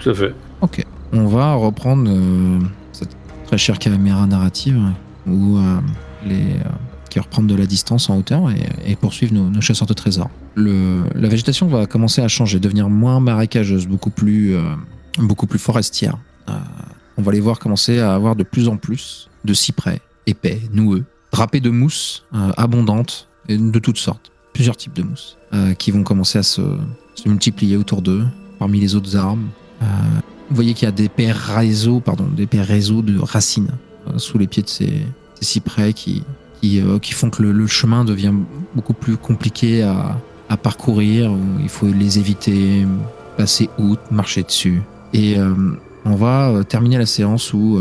Tout à fait. Ok. On va reprendre euh, cette très chère caméra narrative où euh, les euh, reprendre de la distance en hauteur et, poursuivre nos, nos chasseurs de trésors. La végétation va commencer à changer, devenir moins marécageuse, beaucoup plus, euh, beaucoup plus forestière. Euh, on va les voir commencer à avoir de plus en plus de cyprès épais, noueux, drapés de mousse euh, abondante et de toutes sortes, plusieurs types de mousse euh, qui vont commencer à se, multiplier autour d'eux parmi les autres arbres. Vous voyez qu'il y a des paires réseaux, pardon, des paires de racines sous les pieds de ces, ces cyprès qui, qui, euh, qui font que le, chemin devient beaucoup plus compliqué à, à parcourir. Il faut les éviter, passer outre, marcher dessus. Et euh, on va euh, terminer la séance où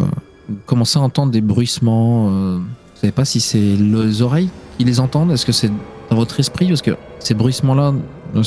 vous commencez à entendre des bruissements. vous savez pas si c'est les oreilles qui les entendent? Est-ce que c'est dans votre esprit? Parce que ces bruissements-là ne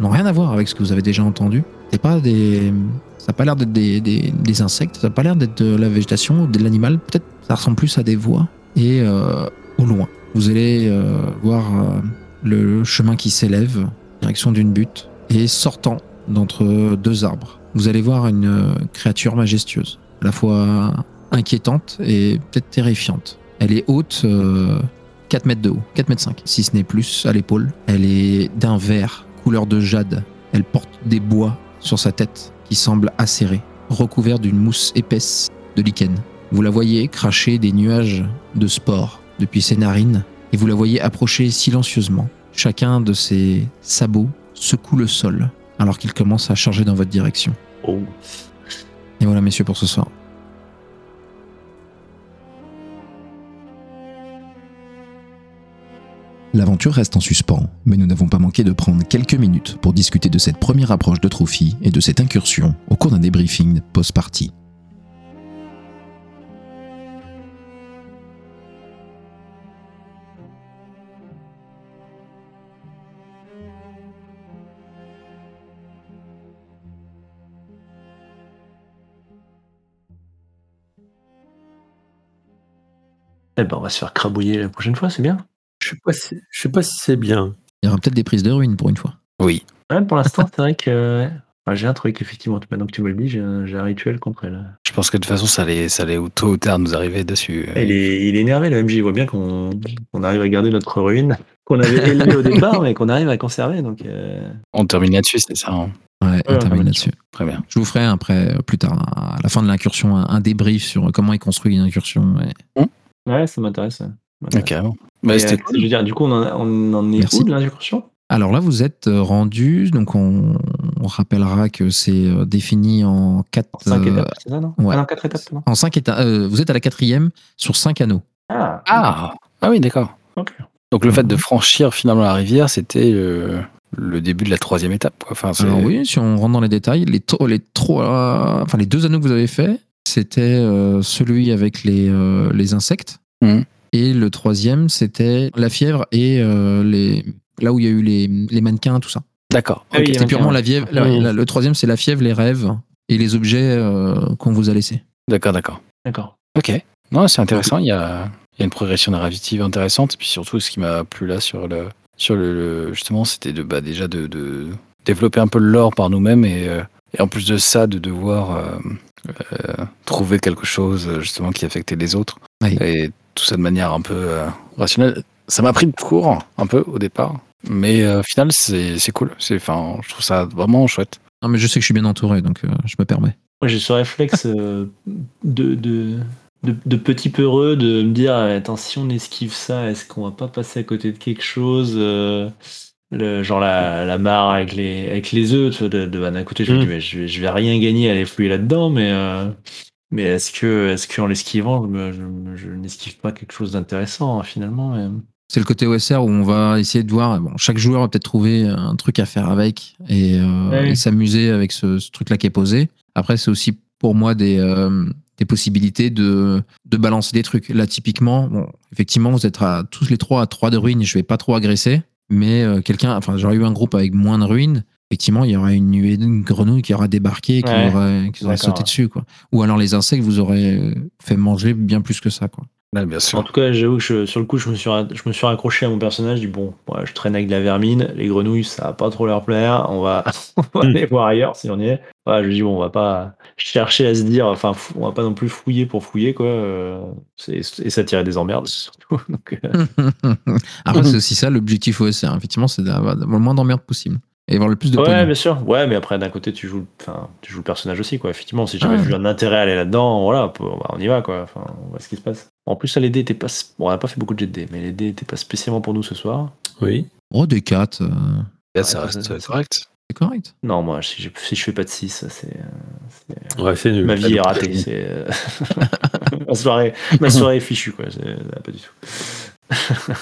n'ont rien à voir avec ce que vous avez déjà entendu. C'est pas des. Ça n'a pas l'air d'être des insectes, ça n'a pas l'air d'être de la végétation ou de l'animal. Peut-être ça ressemble plus à des voix. Et euh, au loin, vous allez euh, voir euh, le chemin qui s'élève, direction d'une butte, et sortant d'entre deux arbres, vous allez voir une créature majestueuse, à la fois inquiétante et peut-être terrifiante. Elle est haute, euh, 4 mètres de haut, 4 mètres 5, si ce n'est plus à l'épaule. Elle est d'un vert, couleur de jade. Elle porte des bois sur sa tête qui semblent acérés, recouverts d'une mousse épaisse de lichen. Vous la voyez cracher des nuages de spores depuis ses narines et vous la voyez approcher silencieusement. Chacun de ses sabots secoue le sol alors qu'il commence à charger dans votre direction. Oh. Et voilà messieurs pour ce soir. L'aventure reste en suspens, mais nous n'avons pas manqué de prendre quelques minutes pour discuter de cette première approche de Trophy et de cette incursion au cours d'un débriefing post-partie. Eh ben, on va se faire crabouiller la prochaine fois, c'est bien. Je sais pas si, je sais pas si c'est bien. Il y aura peut-être des prises de ruines pour une fois. Oui. Ouais, pour l'instant, c'est vrai que. Enfin, j'ai un truc, effectivement. Maintenant que tu me le dis, j'ai un, j'ai un rituel contre elle. Je pense que de toute façon, ça allait, ça allait tôt ou tard nous arriver dessus. Il est, il est énervé, le MJ. Il voit bien qu'on qu'on arrive à garder notre ruine, qu'on avait élevée au départ, mais qu'on arrive à conserver. Donc, euh, On termine là-dessus, c'est ça. hein. Ouais, on Ouais, termine là-dessus. Très bien. Je vous ferai après, euh, plus tard, à la fin de l'incursion, un, débrief sur comment est construit une incursion. et- ouais, ça m'intéresse. Carrément. Bah, euh, Je veux dire, du coup, on en, on en est Merci. où de l'incursion? Alors là, vous êtes euh, rendu, donc on, on rappellera que c'est euh, défini en quatre, En 5 euh, étapes, c'est ça, non? ouais. Ah non, 4 étapes, non en cinq étapes. euh, vous êtes à la quatrième sur cinq anneaux. Ah, Ah, ah oui, d'accord. ok. Donc le fait de franchir finalement la rivière, c'était le, le début de la troisième étape. Quoi. Enfin, Alors oui, si on rentre dans les détails, les, les, trois, enfin, les deux anneaux que vous avez faits, c'était euh, celui avec les, euh, les insectes. Mhm. Et le troisième, c'était la fièvre et euh, les, là où il y a eu les, les mannequins, tout ça. D'accord. Ah oui, ok. il y a C'est purement la, fièvre, la- la- le troisième, c'est la fièvre, les rêves et les objets euh, qu'on vous a laissés. D'accord, d'accord. D'accord. Ok. Non, c'est intéressant. Il y a, il y a une progression narrative intéressante. Et puis surtout, ce qui m'a plu là sur le, sur le, le- justement, c'était de bah, déjà de, de développer un peu le lore par nous-mêmes et, euh, et en plus de ça, de devoir euh, euh, trouver quelque chose justement qui affectait les autres Oui. et tout ça de manière un peu euh, rationnelle. Ça m'a pris de court un peu au départ, mais euh, au final, c'est c'est cool. C'est, enfin, je trouve ça vraiment chouette. Non, mais je sais que je suis bien entouré, donc euh, je me permets. Moi, j'ai ce réflexe euh, de, de, de, de petit peureux de me dire attends, si on esquive ça, est-ce qu'on va pas passer à côté de quelque chose euh, le, Genre la, la mare avec les, avec les œufs, tu vois, de, de- bah, d'un côté, je me Mm. dis mais je, vais- je vais rien gagner à aller fouiller là-dedans, mais, euh, mais est-ce que est-ce qu'en l'esquivant, je, me- je, n'esquive pas quelque chose d'intéressant finalement mais- C'est le côté OSR où on va essayer de voir. Bon, chaque joueur va peut-être trouver un truc à faire avec et, euh, Ouais. et s'amuser avec ce, ce truc-là qui est posé. Après, c'est aussi pour moi des, euh, des possibilités de, de balancer des trucs. Là, typiquement, bon, effectivement, vous êtes à, tous les trois à trois de ruines. Je vais pas trop agresser, mais euh, quelqu'un, enfin, j'aurais eu un groupe avec moins de ruines. Effectivement, il y aurait une nuée de grenouilles qui aura débarqué, qui Ouais. qui D'accord, sauté ouais. dessus, quoi. Ou alors les insectes vous auraient fait manger bien plus que ça, quoi. Ouais, bien En tout cas, j'avoue que je- sur le coup, je me, suis, je me suis raccroché à mon personnage. Je dis, bon, ouais, je traîne avec de la vermine. Les grenouilles, ça va pas trop leur plaire. On va, on va Mm. aller voir ailleurs si on y est. Ouais, je dis, bon, on va pas chercher à se dire, enfin, on va pas non plus fouiller pour fouiller, quoi. euh, et s'attirer des emmerdes, surtout. Donc, euh, Après, c'est aussi ça l'objectif OSR. Effectivement, c'est d'avoir le moins d'emmerdes possible. Et avoir le plus de ouais, pognon. bien sûr. Ouais, mais après, d'un côté, tu joues, enfin, tu joues le personnage aussi, quoi. Effectivement, si j'avais Ouais. vu un intérêt à aller là-dedans, voilà, on bah, on y va, quoi. Enfin, on voit ce qui se passe. En plus, ça, les dés étaient pas. Bon, on a pas fait beaucoup de jet de dés, mais les dés étaient pas spécialement pour nous ce soir. Oui. Oh, des 4, Là, ça Ouais, reste correct. c'est correct. Non, moi, si je, si je fais pas de 6, c'est. euh, c'est- Ouais, c'est nul. Ma vie est ratée. C'est euh, ma soirée, ma soirée est fichue quoi. C'est euh, pas du tout.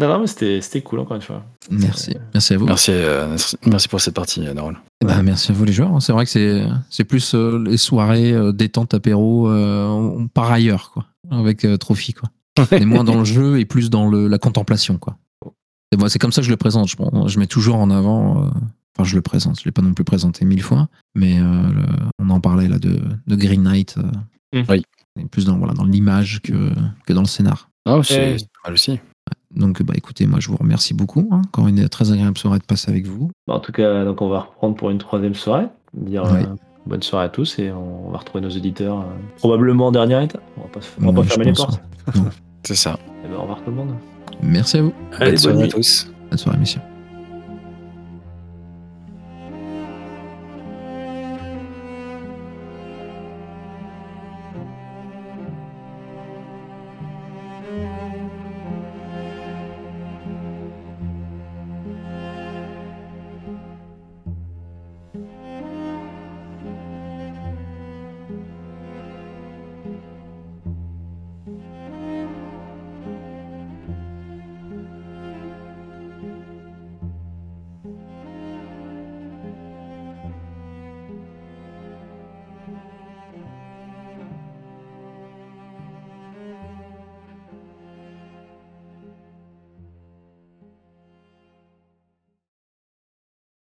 non non mais c'était c'était cool encore une fois. Merci. Merci à vous. Merci, euh, merci pour cette partie, euh, Narol. Eh ben, merci à vous les joueurs. C'est vrai que c'est c'est plus euh, les soirées euh, détente apéro euh, par ailleurs quoi, avec euh, Trophy quoi. On est moins dans le jeu et plus dans le, la contemplation quoi. Et moi c'est comme ça que je le présente. Je, je mets toujours en avant. euh, Enfin je le présente. Je l'ai pas non plus présenté mille fois, mais euh, le- on en parlait là de, de Green Knight. euh, Mm. Oui. et Plus dans voilà dans l'image que que dans le scénar. Ah, c'est Ouais. c'est pas mal aussi. Donc bah écoutez moi je vous remercie beaucoup. hein. Encore une très agréable soirée de passer avec vous. Bah, en tout cas donc on va reprendre pour une troisième soirée. Dire Ouais. euh, bonne soirée à tous et on va retrouver nos auditeurs euh, probablement en dernière étape. On va pas, on va Ouais, pas fermer les portes. C'est ça. Et ben, au revoir tout le monde. Merci à vous. Allez, Bonne soirée à tous. Bonne soirée messieurs.